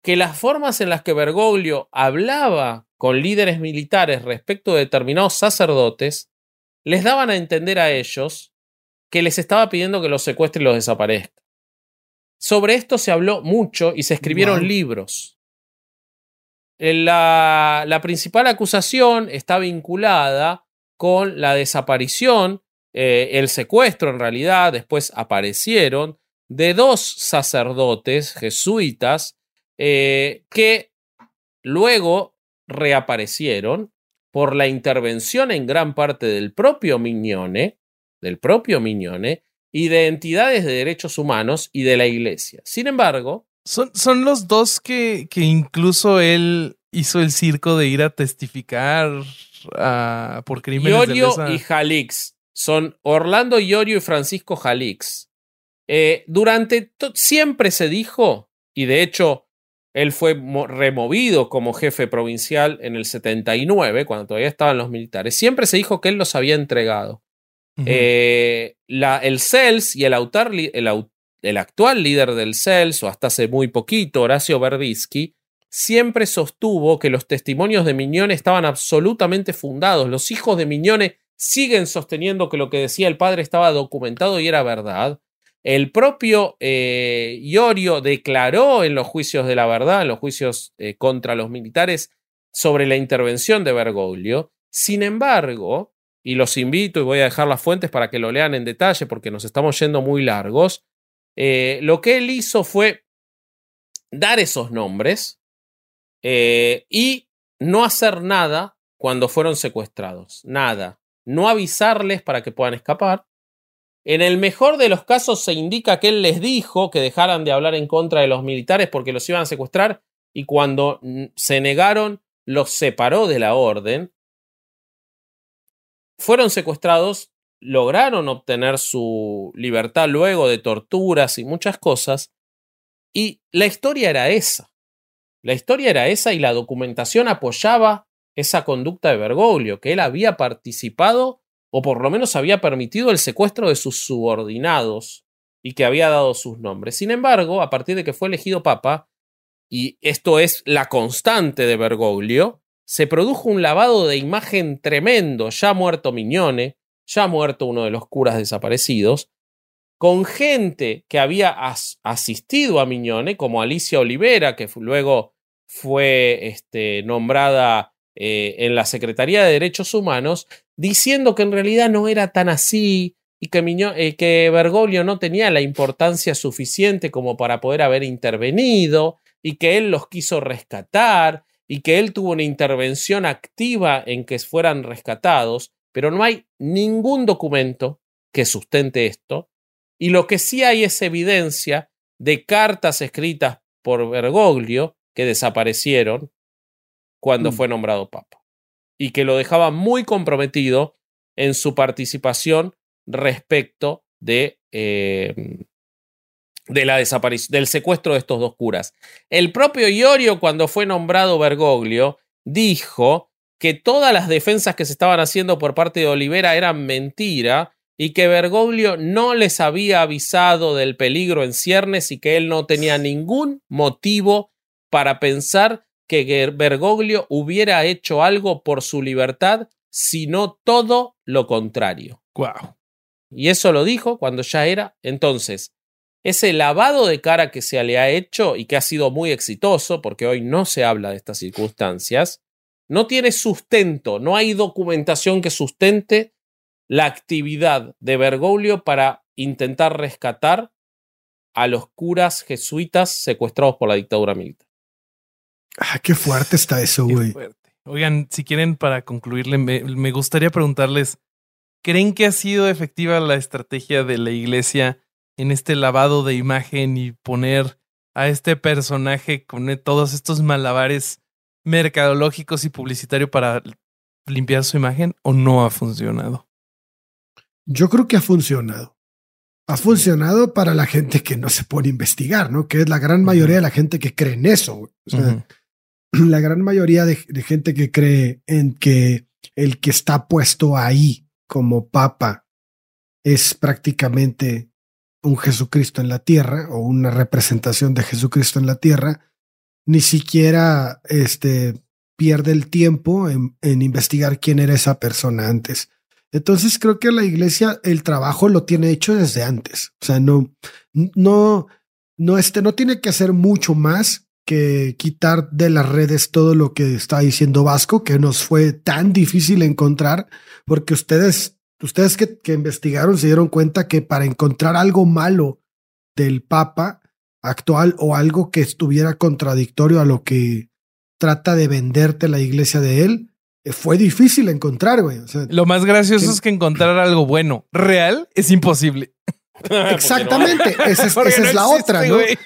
Speaker 3: que las formas en las que Bergoglio hablaba con líderes militares respecto de determinados sacerdotes les daban a entender a ellos que les estaba pidiendo que los secuestre y los desaparezca. Sobre esto se habló mucho y se escribieron libros. La, principal acusación está vinculada con la desaparición, eh, el secuestro en realidad, después aparecieron, de dos sacerdotes jesuitas eh, que luego reaparecieron por la intervención en gran parte del propio Mignone, del propio Mignone, y de entidades de derechos humanos y de la iglesia. Sin embargo...
Speaker 1: Son, son los dos que, que incluso él hizo el circo de ir a testificar uh, por crímenes
Speaker 3: Iorio
Speaker 1: de
Speaker 3: y Jalix. Son Orlando Iorio y Francisco Jalix. Eh, durante siempre se dijo, y de hecho él fue removido como jefe provincial en el 79, cuando todavía estaban los militares, siempre se dijo que él los había entregado. Uh -huh. eh, la, el CELS y el, autar, el, el, actual líder del CELS, o hasta hace muy poquito, Horacio Berbisky, siempre sostuvo que los testimonios de Mignone estaban absolutamente fundados. Los hijos de Mignone siguen sosteniendo que lo que decía el padre estaba documentado y era verdad. El propio eh, Iorio declaró en los juicios de la verdad, en los juicios eh, contra los militares, sobre la intervención de Bergoglio. Sin embargo, y los invito y voy a dejar las fuentes para que lo lean en detalle porque nos estamos yendo muy largos, eh, lo que él hizo fue dar esos nombres eh, y no hacer nada cuando fueron secuestrados. Nada. No avisarles para que puedan escapar. En el mejor de los casos se indica que él les dijo que dejaran de hablar en contra de los militares porque los iban a secuestrar y cuando se negaron los separó de la orden. Fueron secuestrados, lograron obtener su libertad luego de torturas y muchas cosas. Y la historia era esa. La historia era esa y la documentación apoyaba esa conducta de Bergoglio, que él había participado o por lo menos había permitido el secuestro de sus subordinados y que había dado sus nombres. Sin embargo, a partir de que fue elegido papa, y esto es la constante de Bergoglio, se produjo un lavado de imagen tremendo, ya muerto Miñone, ya muerto uno de los curas desaparecidos, con gente que había as asistido a Miñone, como Alicia Olivera, que luego fue este, nombrada eh, en la Secretaría de Derechos Humanos, diciendo que en realidad no era tan así y que, eh, que Bergoglio no tenía la importancia suficiente como para poder haber intervenido y que él los quiso rescatar y que él tuvo una intervención activa en que fueran rescatados, pero no hay ningún documento que sustente esto. Y lo que sí hay es evidencia de cartas escritas por Bergoglio que desaparecieron cuando mm. fue nombrado papa y que lo dejaba muy comprometido en su participación respecto de, eh, de la desaparición, del secuestro de estos dos curas. El propio Iorio, cuando fue nombrado Bergoglio, dijo que todas las defensas que se estaban haciendo por parte de Olivera eran mentira y que Bergoglio no les había avisado del peligro en ciernes y que él no tenía ningún motivo para pensar que Bergoglio hubiera hecho algo por su libertad, sino todo lo contrario.
Speaker 1: Wow.
Speaker 3: Y eso lo dijo cuando ya era. Entonces, ese lavado de cara que se le ha hecho y que ha sido muy exitoso, porque hoy no se habla de estas circunstancias, no tiene sustento, no hay documentación que sustente la actividad de Bergoglio para intentar rescatar a los curas jesuitas secuestrados por la dictadura militar.
Speaker 2: Ah, qué fuerte está eso, güey.
Speaker 1: Oigan, si quieren, para concluirle, me, me, gustaría preguntarles, ¿creen que ha sido efectiva la estrategia de la iglesia en este lavado de imagen y poner a este personaje con todos estos malabares mercadológicos y publicitarios para limpiar su imagen o no ha funcionado?
Speaker 2: Yo creo que ha funcionado. Ha funcionado para la gente que no se pone a investigar, ¿no? Que es la gran mayoría de la gente que cree en eso. O sea, uh -huh la gran mayoría de, de, gente que cree en que el que está puesto ahí como papa es prácticamente un Jesucristo en la tierra o una representación de Jesucristo en la tierra, ni siquiera este, pierde el tiempo en, en investigar quién era esa persona antes. Entonces creo que la iglesia el trabajo lo tiene hecho desde antes. O sea, no, no, no, este, no tiene que hacer mucho más que quitar de las redes todo lo que está diciendo Vasco, que nos fue tan difícil encontrar, porque ustedes, ustedes que, que investigaron se dieron cuenta que para encontrar algo malo del Papa actual o algo que estuviera contradictorio a lo que trata de venderte la iglesia de él, eh, fue difícil encontrar, güey. O sea,
Speaker 1: Lo más gracioso es que encontrar algo bueno, real, es imposible.
Speaker 2: exactamente, esa es,
Speaker 1: Porque
Speaker 2: esa
Speaker 1: no
Speaker 2: es la
Speaker 1: existe,
Speaker 2: otra, ¿no?
Speaker 1: güey.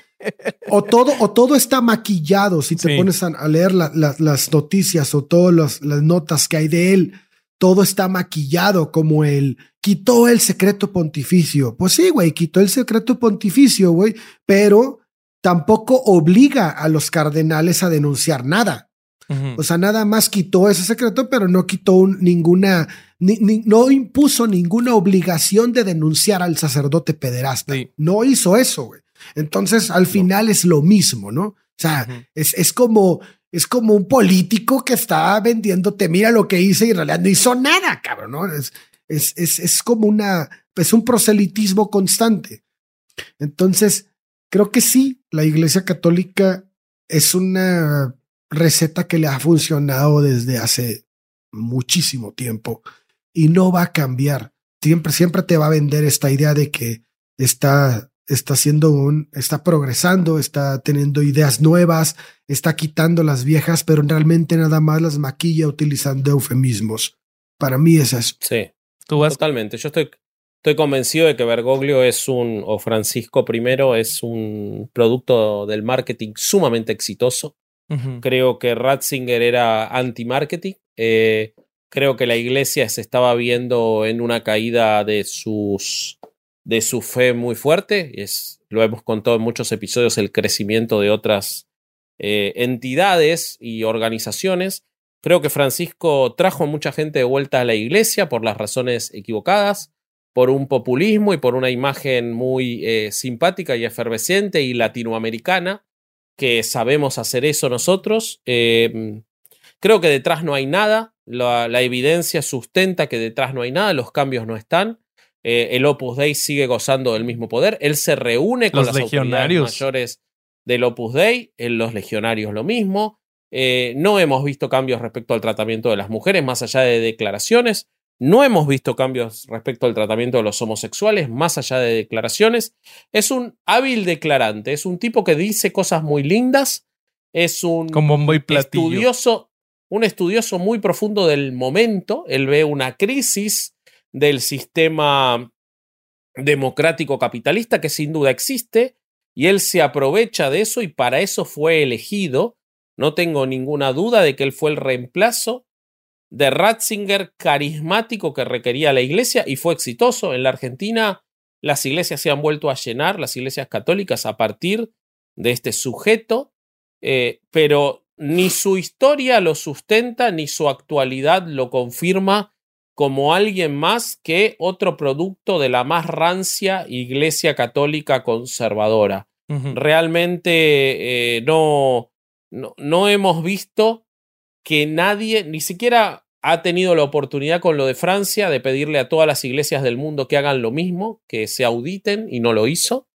Speaker 2: O todo, o todo está maquillado. Si te
Speaker 1: Sí.
Speaker 2: pones a, a leer la- la- las noticias o todas las, las notas que hay de él, todo está maquillado como él quitó el secreto pontificio. Pues sí, güey, quitó el secreto pontificio, güey, pero tampoco obliga a los cardenales a denunciar nada. O sea, nada más quitó ese secreto, pero no quitó un- ninguna, ni- ni- no impuso ninguna obligación de denunciar al sacerdote pederasta.
Speaker 1: Sí.
Speaker 2: No hizo eso, güey. Entonces, al final es lo mismo, ¿no? O sea, es, es como, es como un político que está vendiéndote, mira lo que hice y en realidad no hizo nada, cabrón, ¿no? Es, es, es, es como una, es un proselitismo constante. Entonces, creo que sí, la Iglesia Católica es una receta que le ha funcionado desde hace muchísimo tiempo y no va a cambiar. Siempre, siempre te va a vender esta idea de que está, está haciendo un, está progresando, está teniendo ideas nuevas, está quitando las viejas, pero realmente nada más las maquilla utilizando eufemismos. Para mí es eso.
Speaker 3: Sí,
Speaker 1: Tú vas.
Speaker 3: totalmente. Yo estoy, estoy convencido de que Bergoglio es un, o Francisco I, es un producto del marketing sumamente exitoso. Creo que Ratzinger era anti-marketing. Eh, creo que la iglesia se estaba viendo en una caída de sus de su fe muy fuerte. Es, lo hemos contado en muchos episodios, el crecimiento de otras eh, entidades y organizaciones. Creo que Francisco trajo mucha gente de vuelta a la iglesia por las razones equivocadas, por un populismo y por una imagen muy eh, simpática y efervescente y latinoamericana que sabemos hacer eso nosotros. Eh, creo que detrás no hay nada, la, evidencia sustenta que detrás no hay nada, los cambios no están. Eh, el Opus Dei sigue gozando del mismo poder, él se reúne con
Speaker 1: Los
Speaker 3: las
Speaker 1: legionarios.
Speaker 3: autoridades mayores del Opus Dei, en los legionarios lo mismo. Eh, no hemos visto cambios respecto al tratamiento de las mujeres, más allá de declaraciones. No hemos visto cambios respecto al tratamiento de los homosexuales, más allá de declaraciones. Es un hábil declarante, es un tipo que dice cosas muy lindas, es un
Speaker 1: Con bombo y platillo.
Speaker 3: estudioso, un estudioso muy profundo del momento. Él ve una crisis del sistema democrático capitalista que sin duda existe y él se aprovecha de eso y para eso fue elegido. No tengo ninguna duda de que él fue el reemplazo de Ratzinger carismático que requería la iglesia y fue exitoso. En la Argentina las iglesias se han vuelto a llenar, las iglesias católicas, a partir de este sujeto, eh, pero ni su historia lo sustenta, ni su actualidad lo confirma como alguien más que otro producto de la más rancia iglesia católica conservadora. Realmente eh, no, no, no hemos visto que nadie, ni siquiera ha tenido la oportunidad con lo de Francia de pedirle a todas las iglesias del mundo que hagan lo mismo, que se auditen y no lo hizo.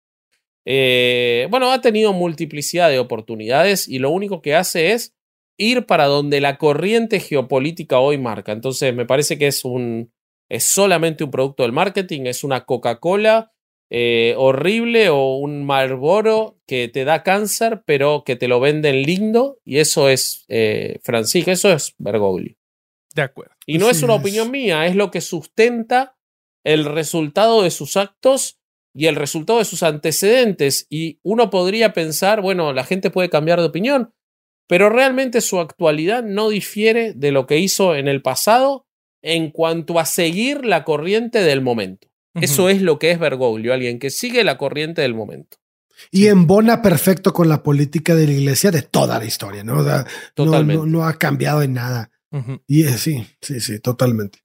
Speaker 3: Eh, bueno, ha tenido multiplicidad de oportunidades y lo único que hace es ir para donde la corriente geopolítica hoy marca. Entonces me parece que es un es solamente un producto del marketing, es una Coca-Cola eh, horrible o un Marlboro que te da cáncer, pero que te lo venden lindo y eso es eh, Francisco, eso es Bergoglio.
Speaker 1: De acuerdo.
Speaker 3: Y no es una
Speaker 2: es.
Speaker 3: opinión mía, es lo que sustenta el resultado de sus actos y el resultado de sus antecedentes. Y uno podría pensar, bueno, la gente puede cambiar de opinión, pero realmente su actualidad no difiere de lo que hizo en el pasado en cuanto a seguir la corriente del momento. Eso es lo que es Bergoglio, alguien que sigue la corriente del momento.
Speaker 2: Y embona perfecto con la política de la iglesia de toda la historia, ¿no? O sea, no,
Speaker 3: Totalmente.
Speaker 2: no, no ha cambiado en nada. Y es, sí, sí, sí, totalmente.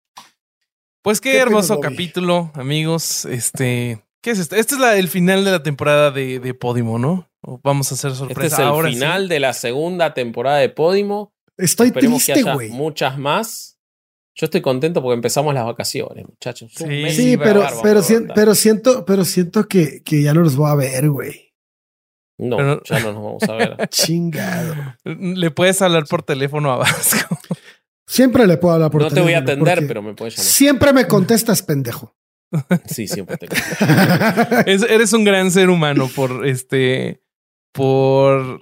Speaker 1: Pues qué,
Speaker 2: ¿Qué
Speaker 1: hermoso capítulo, amigos. Este, ¿qué es esto? Este es la- el final de la temporada de, de Podimo, ¿no? O vamos a hacer sorpresa
Speaker 3: Este es el
Speaker 1: ahora. sí.
Speaker 3: final de la segunda temporada de Podimo.
Speaker 2: Estoy
Speaker 3: Esperemos
Speaker 2: triste,
Speaker 3: que haya muchas más. Yo estoy contento porque empezamos las vacaciones, muchachos.
Speaker 1: Sí,
Speaker 2: pero, pero,
Speaker 3: aguantar.
Speaker 2: pero siento, pero siento que, que ya no los voy a ver, güey.
Speaker 3: No,
Speaker 1: pero-
Speaker 3: ya no nos vamos a ver.
Speaker 2: Chingado.
Speaker 1: Le puedes hablar por teléfono a Vasco.
Speaker 2: Siempre le puedo hablar por
Speaker 3: no te voy a
Speaker 2: teléfono,
Speaker 3: atender, pero me puedes llamar.
Speaker 2: Siempre me contestas, pendejo.
Speaker 3: Sí, siempre te
Speaker 1: Es- eres un gran ser humano por este por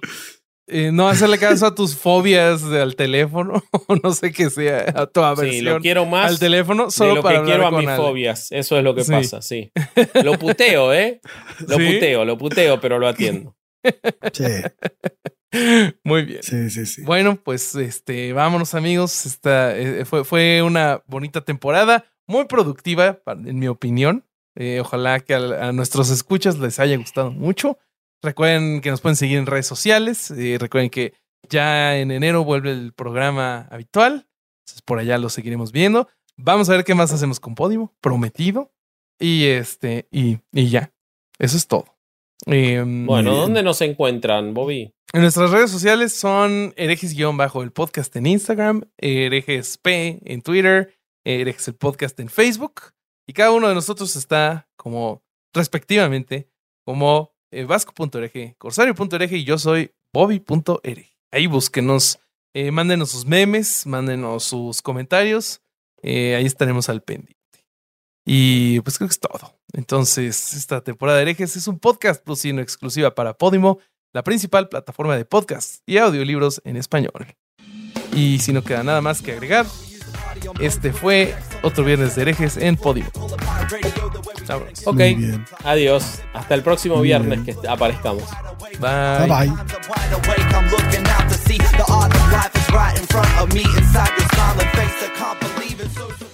Speaker 1: eh, no hacerle caso a tus fobias de- al teléfono, o no sé qué sea, a tu
Speaker 3: Sí,
Speaker 1: aversión
Speaker 3: lo quiero más
Speaker 1: al teléfono,
Speaker 3: de
Speaker 1: solo
Speaker 3: lo
Speaker 1: para
Speaker 3: que quiero a mis
Speaker 1: Ale.
Speaker 3: fobias. Eso es lo que
Speaker 1: Sí.
Speaker 3: pasa, sí. Lo puteo, ¿eh? Lo
Speaker 1: ¿Sí?
Speaker 3: puteo, lo puteo, pero lo atiendo.
Speaker 2: Sí,
Speaker 1: Muy bien.
Speaker 2: sí, sí, sí.
Speaker 1: Bueno, pues este, vámonos amigos. Esta eh, fue, fue una bonita temporada, muy productiva, en mi opinión. Eh, ojalá que a, a nuestros escuchas les haya gustado mucho. Recuerden que nos pueden seguir en redes sociales. eh, recuerden que ya en enero vuelve el programa habitual. Entonces por allá lo seguiremos viendo. Vamos a ver qué más hacemos con Podimo, prometido. Y este, y, y ya. Eso es todo. Em,
Speaker 3: Bueno. ¿dónde nos encuentran, Bobby?
Speaker 1: en nuestras redes sociales son herejes-bajo el podcast en Instagram, herejes P en Twitter, herejes el podcast en Facebook. Y cada uno de nosotros está como respectivamente como eh, corsario.hereje y yo soy bobby.hereje. Ahí búsquenos, eh, mándenos sus memes, mándenos sus comentarios. eh, ahí estaremos al pendiente. Y pues creo que es todo. Entonces, esta temporada de herejes es un podcast producido en exclusiva para Podimo la principal plataforma de podcast y audiolibros en español. Y si no queda nada más que agregar, este fue otro viernes de herejes en. Vámonos.
Speaker 3: Ok, adiós. Hasta el próximo
Speaker 2: Muy
Speaker 3: viernes
Speaker 2: bien.
Speaker 3: que aparezcamos.
Speaker 2: Bye bye.
Speaker 4: wide